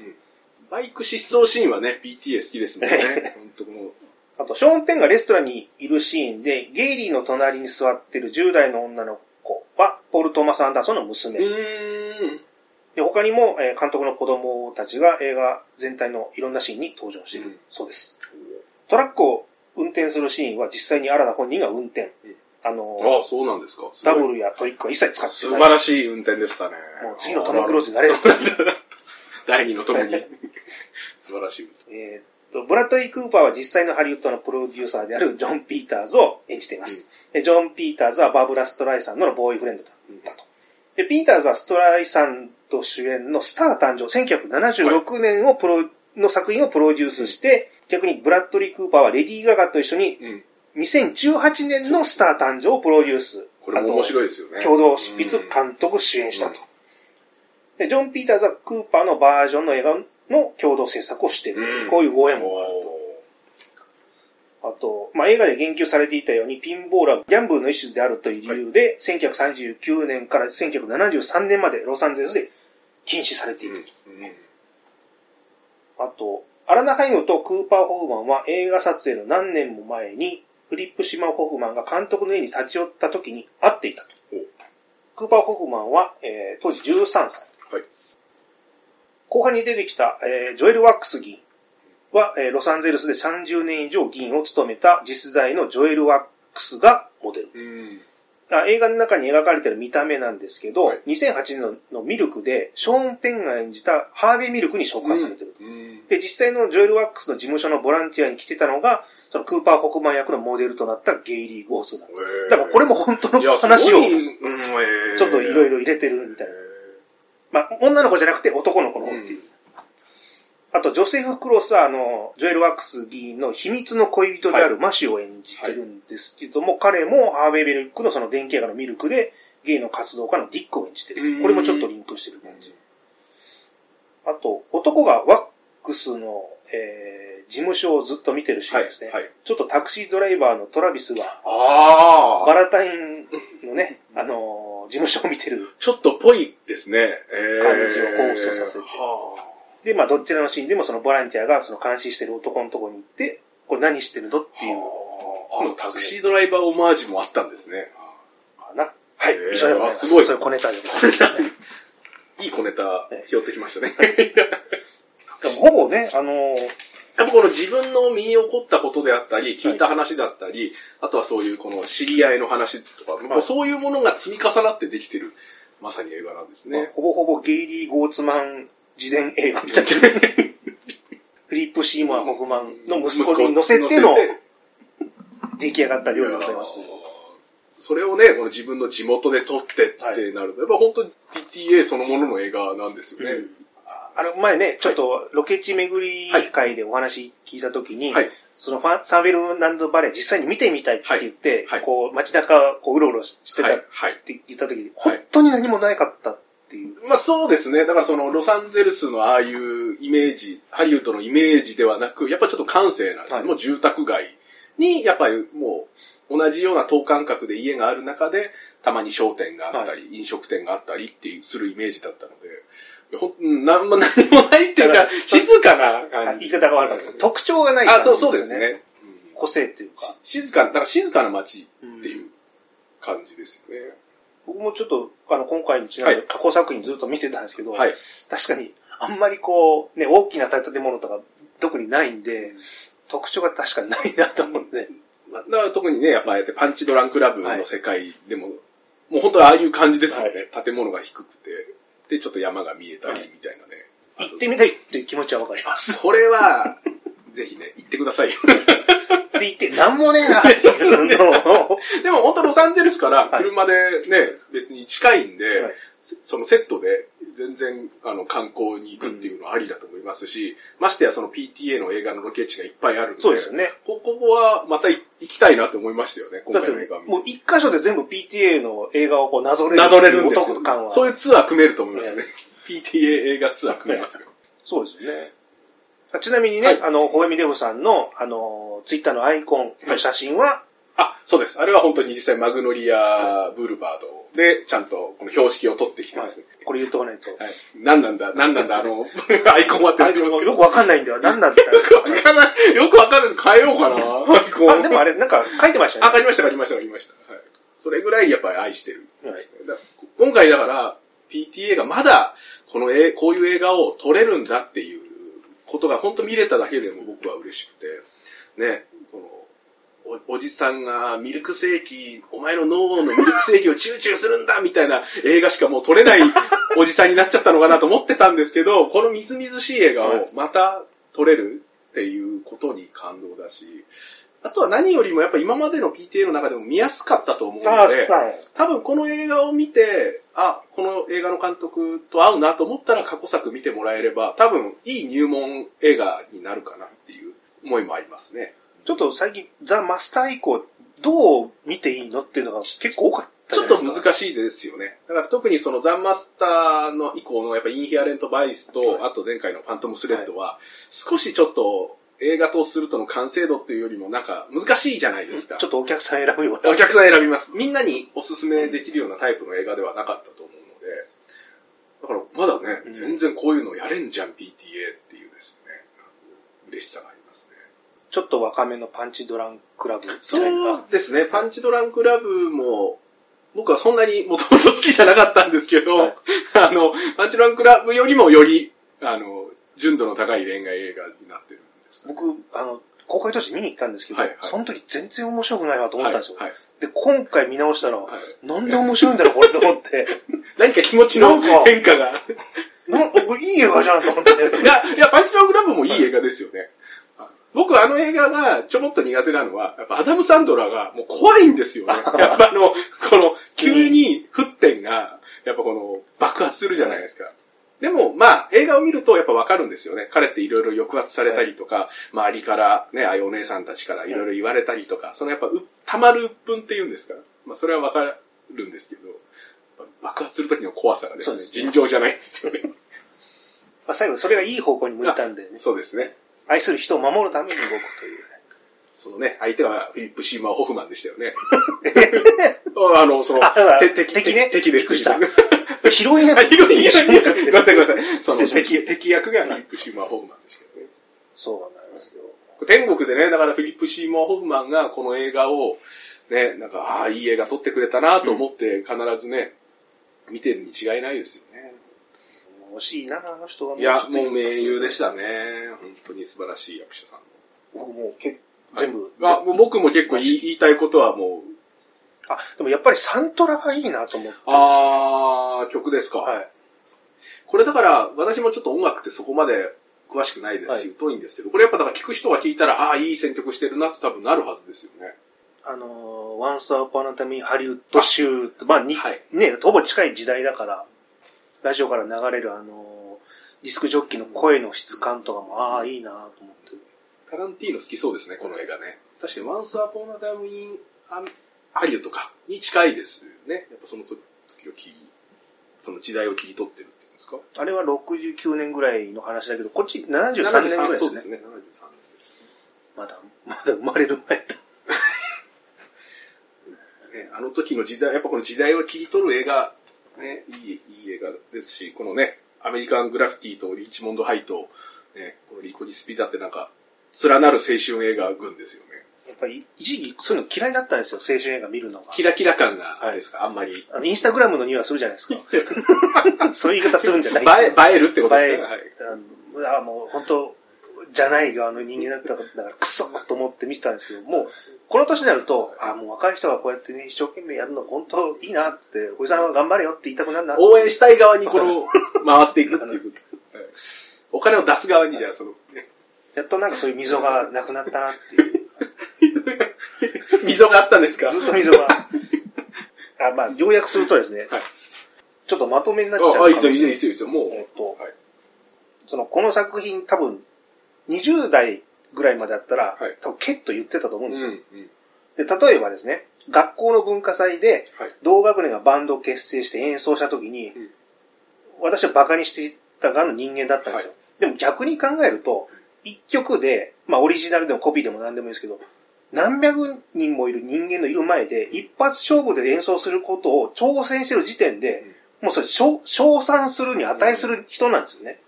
バイク失踪シーンはね、PTA 好きですもんね。本当もう。
あと、ショーン・ペンがレストランにいるシーンで、ゲイリーの隣に座ってる10代の女の子は、ポール・トーマス・アンダーソンの娘。
うーん。
で他にも、えー監督の子供たちが映画全体のいろんなシーンに登場している、
うん
そうです。トラックを運転するシーンは実際に新田本人が運転。
うん
あの、
ああ、そうなんですか。
ダブルやトリックは一切使って
素
ない。
晴らしい運転でしたね。
もう次のトム・クルーズになれると。
第二のトムに。素晴らしい運転。
えと、ブラッドリー・クーパーは実際のハリウッドのプロデューサーであるジョン・ピーターズを演じています。でジョン・ピーターズはバブラ・ストライさんのボーイフレンドだったと。で、ピーターズはストライさんと主演のスター誕生、1976年をプロ、の作品をプロデュースして、逆にブラッドリー・クーパーはレディー・ガガと一緒に
うん。
2018年のスター誕生をプロデュース。
これも面白いですよね。
共同執筆、
うん
監督、主演したと。で、ジョン・ピーターズはクーパーのバージョンの映画の共同制作をしているという、
うん
こういうご縁もあると。あと、まあ、映画で言及されていたように、ピンボールはギャンブルの一種であるという理由で、1939年から1973年までロサンゼルスで禁止されている。あと、アラナハイムとクーパー・ホフマンは映画撮影の何年も前に、フリップ・シマン・ホフマンが監督の家に立ち寄った時に会っていたと
お。
クーパー・ホフマンは、えー当時13歳。
はい
後半に出てきた、えージョエル・ワックス議員は、えーロサンゼルスで30年以上議員を務めた実在のジョエル・ワックスがモデル。映画の中に描かれている見た目なんですけど、
はい
2008年ののミルクで、ショーン・ペンが演じたハーベイ・ミルクに紹介されていると。
うん
で、実際のジョエル・ワックスの事務所のボランティアに来てたのが、そのクーパー・ホクマン役のモデルとなったゲイリー・ゴースなんだ。だからこれも本当の話を、ちょっといろいろ入れてるみたいな。まあ、女の子じゃなくて男の子の方っていう。あと、ジョセフ・クロスは、あの、ジョエル・ワックス議員の秘密の恋人であるマシュを演じてるんですけども、彼もハーベイ・ミルクのその電気映画のミルクで、ゲイの活動家のディックを演じてる。これもちょっとリンクしてる感じ。あと、男がワックスの、えー事務所をずっと見てるシーンですね。
はいはい
ちょっとタクシードライバーのトラビスが、
ああ、
バラタインのね、あのー事務所を見てる。
ちょっとぽいですね。えー
感じを彷彿とさせて
は
で、まあ、どちらのシーンでもそのボランティアがその監視してる男のところに行って、これ何してるのっていう
ああのタクシードライバーオマージュもあったんですね。
かな。はい
へー、
以上でございます。
すごい
そういう小ネタでございます。
いい小ネタ拾ってきましたね。
ほぼね、あのー
やっぱこの自分の身に起こったことであったり、聞いた話だったり、あとはそういうこの知り合いの話とか、もうそういうものが積み重なってできてる、まさに映画なんですね。
ほぼほぼゲイリー・ゴーツマン自伝映画みたいな。フリップ・シーモア・ホフマンの息子に乗せての出来上がった料理でございます。
それをね、この自分の地元で撮ってってなると、やっぱ本当に PTA そのものの映画なんですよね。
あの、前ね、ちょっとロケ地巡り会でお話聞いたときに、
はい。
そのファンサンフェルナンドバレー実際に見てみたいって言って、
はいはい
こう街中こううろうろしてた
はい
っ。
はい。
て言ったときに、
はい
本当に何もなかったっていう。
まあそうですね。だからそのロサンゼルスのああいうイメージ、ハリウッドのイメージではなく、やっぱちょっと閑静な、
はい
もう住宅街に、やっぱりもう同じような等間隔で家がある中で、たまに商店があったり、飲食店があったりっていうするイメージだったので、ほんうんなんま何もないっていうか静かな感じ。
言い方が悪かったです特徴がない
あ、
感じ
そうそうです。ね。うん
個性っていうか。
静かな、だから静かな街
うん
っていう感じですよね。
僕もちょっと、あの、今回にちなみに
はい
過去作品ずっと見てたんですけど、
はい。
確かに、あんまりこう、ね、大きな建物とか特にないんで、特徴が確かにないなと思って。
だから特にね、やっぱパンチドランクラブの世界でも、もう本当にああいう感じですよね。建物が低くて、で、ちょっと山が見えたりみたいなね。
行ってみたいっていう気持ちはわかります。
それは、ぜひね、行ってくださいよ。
で、行って、なんもねえなっていうのを、
でも本当ロサンゼルスから
はい
車でね、別に近いんで、
はい
そのセットで全然あの観光に行くっていうのはありだと思いますし、ましてやその PTA の映画のロケ地がいっぱいあるんで、
そうですよね。
ここはまた行きたいなと思いましたよね、今回の映画
もう一箇所で全部 PTA の映画をこうなぞれる。
なぞれるんですよ。そういうツアー組めると思いますね。PTA 映画ツアー組めますよ。
そうですよね。ちなみにね、
はい
あの、ホエミデブさんの、あの、ツイッターのアイコンの写真は、
あ、そうです。あれは本当に実際マグノリアブルバードで、ちゃんとこの標識を取ってきてますね。
これ言っとかないと。
はい。何なんだ、何なんだ、あの、アイコンはってなますけど。
よくわかんないんだよ。何なんだ
よくわかんない。よくわかんないです。変えようかな、アイコン。
あ、でもあれ、なんか書いてました
あ、
ね。
書きました、書きました、書きました。はい。それぐらいやっぱり愛してるね。だから今回だから、PTA がまだ、この絵、こういう映画を撮れるんだっていうことが本当見れただけでも僕は嬉しくて、ね、この、おおじさんがミルクセーキ、お前の脳のミルクセーキをチューチューするんだみたいな映画しかもう撮れない おじさんになっちゃったのかなと思ってたんですけど、このみずみずしい映画をまた撮れるっていうことに感動だし、あとは何よりもやっぱ今までの PTA の中でも見やすかったと思う
あ
ので、
はい。
多分この映画を見て、あ、この映画の監督と合うなと思ったら過去作見てもらえれば、多分いい入門映画になるかなっていう思いもありますね。
ちょっと最近、ザ・マスター以降、どう見ていいのっていうのが結構多かった
ちょっと。難しいですよね。だから特にそのザンマスターの以降のやっぱインヒアレントバイスと、
はい
あと前回のファントムスレッドは、少しちょっと映画とするとの完成度っていうよりもなんか難しいじゃないですか。
ちょっとお客さん選ぶような。
お客さん選びます。みんなにおすすめできるようなタイプの映画ではなかったと思うので、だからまだね、
うん
全然こういうのやれんじゃん PTA っていうですね、嬉しさがありますね。
ちょっと若めのパンチドランクラブみたい
そう
な。
ですね、パンチドランクラブも、僕はそんなにもともと好きじゃなかったんですけど、
はい
あの、パンチドランクラブよりもより、あの、純度の高い恋愛映画になってる。
僕、あの、公開当時見に行ったんですけど、
はいはい
その時全然面白くないなと思ったんですよ。
はい。
で、今回見直したら、
はい
なんで面白いんだろう、これと思って。
何か気持ちの変化が。
なんこれいい映画じゃんと思って。
いや、いや、パンチドランクラブもいい映画ですよね。僕はあの映画がちょこっと苦手なのは、やっぱアダム・サンドラがもう怖いんですよね。やっぱあの、この、急に沸点が、やっぱこの、爆発するじゃないですか。でも、まあ、映画を見るとやっぱわかるんですよね。彼っていろいろ抑圧されたりとか、周りからね、ああいうお姉さんたちからいろいろ言われたりとか、そのやっぱう、溜まる鬱憤っていうんですか？まあ、それはわかるんですけど、爆発するときの怖さがですね、尋常じゃないんですよね。
まあ、最後それがいい方向に向いたんで、ね、
そうですね。
愛する人を守るために動くという。
そのね、相手はフィリップ・シーマー・ホフマンでしたよね。あの、その敵、
敵ね
敵です。
びっくりした
敵
ヒロイン
あヒロイン
一緒にやっちゃって
ごめんなさい、ごめんなさい。その敵、敵役がフィリップ・シーマー・ホフマンでしたよね。
そうなんですよ。
天国でね、だからフィリップ・シーマー・ホフマンがこの映画を、ね、なんか、ああ、いい映画撮ってくれたなと思って必ずね、見てるに違いないですよね。
惜しいな、あの人が。
いや、もう名優でしたね。本当に素晴らしい役者さん。
僕もう結全部。
あ、僕も結構言いたいことはもう、
あ、でもやっぱりサントラがいいなと思って。
あー、曲ですか。
はい。
これだから、私もちょっと音楽ってそこまで詳しくないですし、
はい
疎いんですけど、これやっぱだから聞く人が聞いたら、ああ、いい選曲してるなって多分なるはずですよね。
あのー、Once Upon a Time in Hollywood 州って、まあ、に、
はい
ね、ほぼ近い時代だから、ラジオから流れるあのー、ディスクジョッキーの声の質感とかも、ああ、いいなと思って。
タランティーノ好きそうですね、この映画ね。確かに、Once Upon a Time in ハリウッドか、に近いですよね。やっぱその時を切り、その時代を切り取ってるっていうんですか？
あれは69年ぐらいの話だけど、こっち73年ぐらいですね。
そうですね、73年。
まだ、まだ生まれる前だ。
ね、あの時の時代、やっぱこの時代を切り取る映画、ね、いい、いい映画ですし、このね、アメリカングラフィティとリッチモンドハイと、ね、このリコリスピザってなんか、連なる青春映画群ですよね。
やっぱり、一時期そういうの嫌いだったんですよ、青春映画見るのが。
キラキラ感が、あれですか、あんまり。
あの、インスタグラムの匂いはするじゃないですか。そういう言い方するんじゃない
映え、映えるってことです
映え
か、はい、
あもう本当、じゃない側の人間だったから、クソと思って見てたんですけど、もう、この年になると、あもう若い人がこうやってね、一生懸命やるの本当いいなっておじさんは頑張れよって言いたくなるな。
応援したい側にこの、回っていくっていう お金を出す側にじゃあ、その、ね、
やっとなんかそういう溝がなくなったなっていう。
溝があったんですか？
ずっと溝が。あまあ、要約するとですね、
はい。
ちょっとまとめになっちゃうか
あ、あいいですよ、
い
いいですよ、いいですよ、もう。
えっと
はい。
その、この作品多分、20代ぐらいまでだったら、
はい
多分ケッと言ってたと思うん
うん、
ですよ。
うん。
で例えばですね、学校の文化祭で、
はい。
同学年がバンドを結成して演奏した時に、
うん
私はバカにしていた側の人間だったんですよ。でも逆に考えると、一曲で、まあオリジナルでもコピーでも何でもいいですけど、何百人もいる人間のいる前で、一発勝負で演奏することを挑戦してる時点で、もうそれ、称称賛するに値する人なんですよね。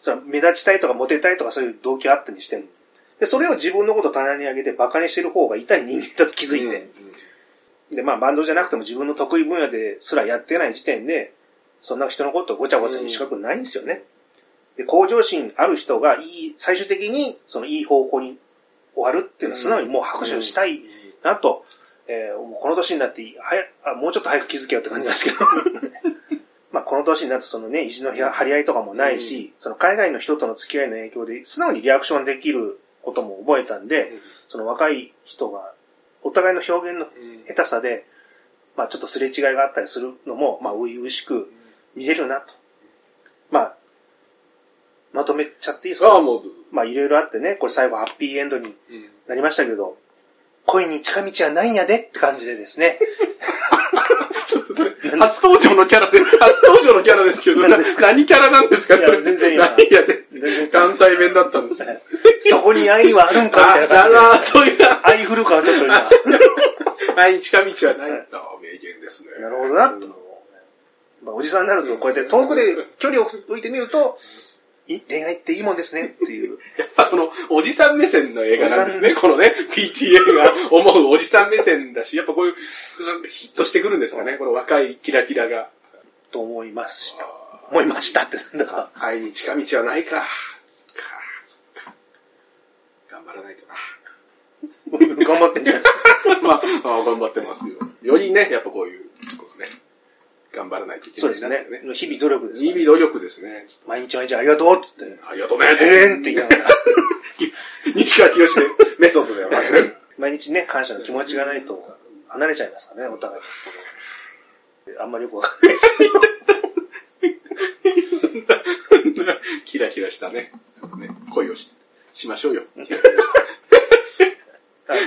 それは目立ちたいとかモテたいとかそういう動機あったにしても。で、それを自分のことを棚に上げてバカにしてる方が痛い人間だと気づいて。で、まあバンドじゃなくても自分の得意分野ですらやってない時点で、そんな人のことをごちゃごちゃにしたくないんですよね。で、向上心ある人がいい、最終的にそのいい方向に終わるっていうのは素直にもう拍手をしたいなと、えーこの年になってはやあ、もうちょっと早く気づけよって感じなんですけど。まあこの年になるとそのね、意地の張り合いとかもないし、その海外の人との付き合いの影響で素直にリアクションできることも覚えたんで、その若い人がお互いの表現の下手さで、まあちょっとすれ違いがあったりするのも、まあ初々しく見れるなと。まあ、まとめちゃっていいですか？
ああ、もう、
まあいろいろあってね、これ最後ハッピーエンドになりましたけど、恋に近道はないんやでって感じでですね。
初登場のキャラで、初登場のキャラですけど、
何
キャラなんですか？
いや全然いいな
何やで、関西弁だったんですよ。
そこに愛はあるんかみたいな
あ、だ
感
なそういう、
じで。愛振るかはちょっと今。
はい、近道はない。あ名言ですね。
なるほどなと。まあ、おじさんになると、こうやって遠くで距離を置いてみると、い恋愛っていいもんですねっていう。
やっぱこの、おじさん目線の映画なんですね。このね、PTA が思うおじさん目線だし、やっぱこういう、ヒットしてくるんですかね。この若いキラキラが。
と思いました。思いましたってなんだか。
愛に近道はないか。か、そっか。頑張らないとな。
頑張ってんじゃないですか。
まあ、まあ頑張ってますよ。よりね、やっぱこういう、頑張らないといけないな
そうですね。日々努力ですから。
日々努力ですね。
毎日毎日ありがとうって言って、
ありがとうね。
へーんって言いながら、
西川清でメソッドだよね。
毎日ね、感謝の気持ちがないと離れちゃいますからね、お互い。あんまりよくわかんないです
キラキラしたね、ね恋をししましょうよ。
けど。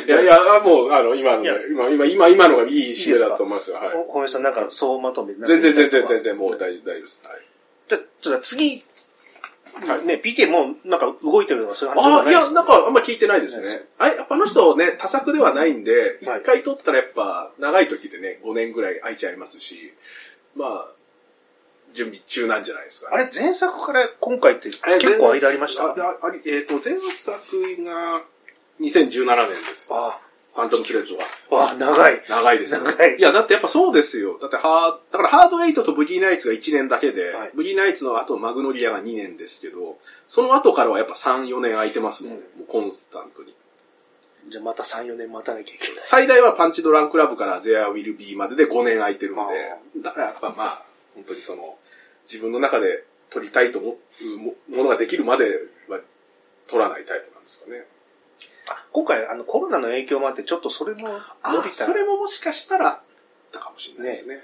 いやいや、もう、あの、今のね
いや、
今、今、今、今のがいい締めだと思いますよ。はい。
お小林さんなんか総まとめ
全然、全然、全
然。
然、もう大丈夫大丈夫です。はい。
じゃあ、ちょっと次、
はい
ね、PTA もうなんか動いてるとかそういう話は
ああ、いや、
ないです
なんかあんま聞いてないですね。あやっぱあの人ね、多作ではないんで、一
はい
回撮ったらやっぱ長い時でね、5年ぐらい空いちゃいますし、まあ、準備中なんじゃないですか、
あれ、前作から今回って結構間ありました？
ああえっ、と、前作が2017年ですよ。
あ
ファントムスレッドが。
あ、長い。
長いですよ。
長い
や、だってやっぱそうですよ。だってハー、だからハードエイトとブギーナイツが1年だけで、
はい
ブギーナイツの後マグノリアが2年ですけど、その後からはやっぱ3、4年空いてますもんね。もうコンスタントに。
じゃあまた3、4年待たなきゃいけない。
最大はパンチドランクラブから There Will Be までで5年空いてるんで
あ、
だからやっぱまあ、本当にその、自分の中で撮りたいと思うもものができるまでは撮らないタイプなんですかね。
あ今回、あの、コロナの影響もあって、ちょっとそれも伸びた。
それももしかしたら、だかもしれないですね。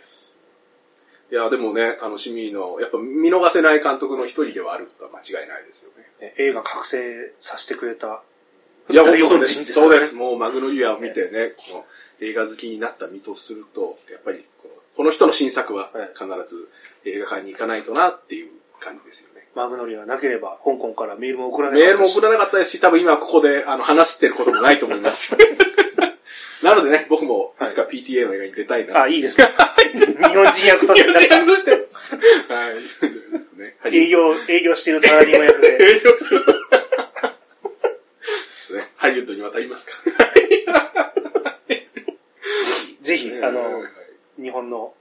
いや、でもね、楽しみの、やっぱ見逃せない監督の一人ではあることは間違いないですよね。
ね映画覚醒させてくれた。
いや、本当そうです。そうです。もうマグノリアを見てね、この映画好きになった身とすると、やっぱりこの、人の新作は
はい
必ず映画館に行かないとなっていう感じですよね。
マグノリがなければ、香港からメールも送らない
メールも送らなかったですし、多分今ここであの話してることもないと思います。なのでね、僕もいつか PTA の映画に出たいな。
あ、いいですね。日本人役として
日本人
なんか
として。はい。ね
営業、営業してるサラリーマン役で。
営業する。ですね。ハリウッドに渡りますか。
ぜひ、あの
はい、
日本の、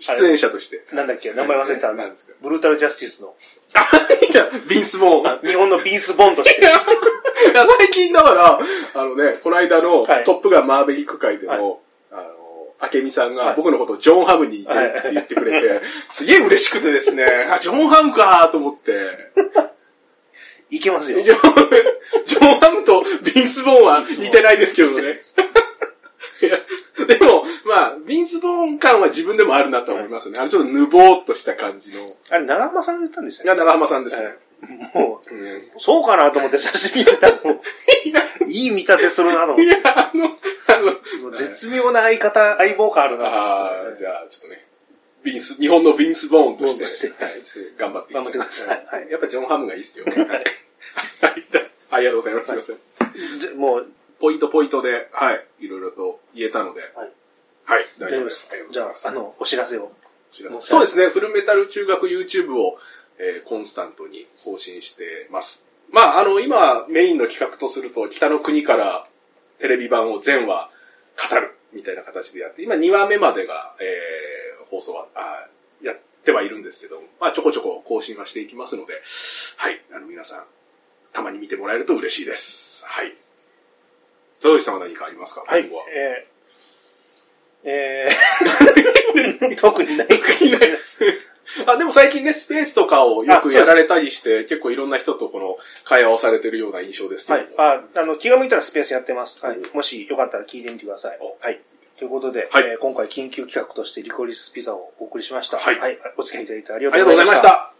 出演者として。
なんだっけ、名前忘れてた、あの
何ですか？
ブルータルジャスティスの、
あ、いや、ビンスボーン。
あ日本のビンス・ボンとして。
最近だから、あのね、この間の
はい
トップガンマーベリック会で
はい
も、あの、明美さん
はい
が僕のことをジョン・ハムに似てるって言ってくれて、すげえ嬉しくてですね、あ、ジョン・ハムかと思って、
いけますよ
ジ。ョンジョン・ハムとビンス・ボーンは似てないですけどね。い やでも、まあ、ビンス・ボーン感は自分でもあるなと思いますね。あのちょっとぬぼーっとした感じの。
あれ、長浜さんが言ったんです
いや。長浜さんですね。
も
うん
う、そうかなと思って写真見てたら、もう いい見立てするなと思っ
いや、あの、あの、
絶妙な相方、相棒感あるなと
ああ、
思って。
じゃあ、ちょっとね、ビンス、日本のビンス・ボーンとして、
ボーンとして
はい、頑張っていき
頑張ってくださいはい
やっぱジョン・ハムがいいっすよ。はい。はいありがとうございます。すいません。
でもう、
ポイントポイントで、はい、いろいろと言えたので、
はい。
はい、
大丈夫です。じゃあ、あの、お知らせを。
そうですね、フルメタル中学 YouTube を、えーコンスタントに更新してます。まあ、あの、今、メインの企画とすると、北の国からテレビ版を全話語るみたいな形でやって、今2話目までが、えー放送は、あやってはいるんですけど、まあ、ちょこちょこ更新はしていきますので、はい、あの、皆さん、たまに見てもらえると嬉しいです。はい。田崎さんは何かありますか？
はい。えー、えー、特にないです。
あ、でも最近ね、スペースとかをよくやられたりして、結構いろんな人とこの会話をされてるような印象ですけども。。
はいあ、あの、気が向いたらスペースやってます。はい
うん。
もしよかったら聞いてみてください
お。
はい。ということで、
はい
えー今回緊急企画としてリコリスピザをお送りしました。
はい
お付き合いいただいてあり
ありがとうございました。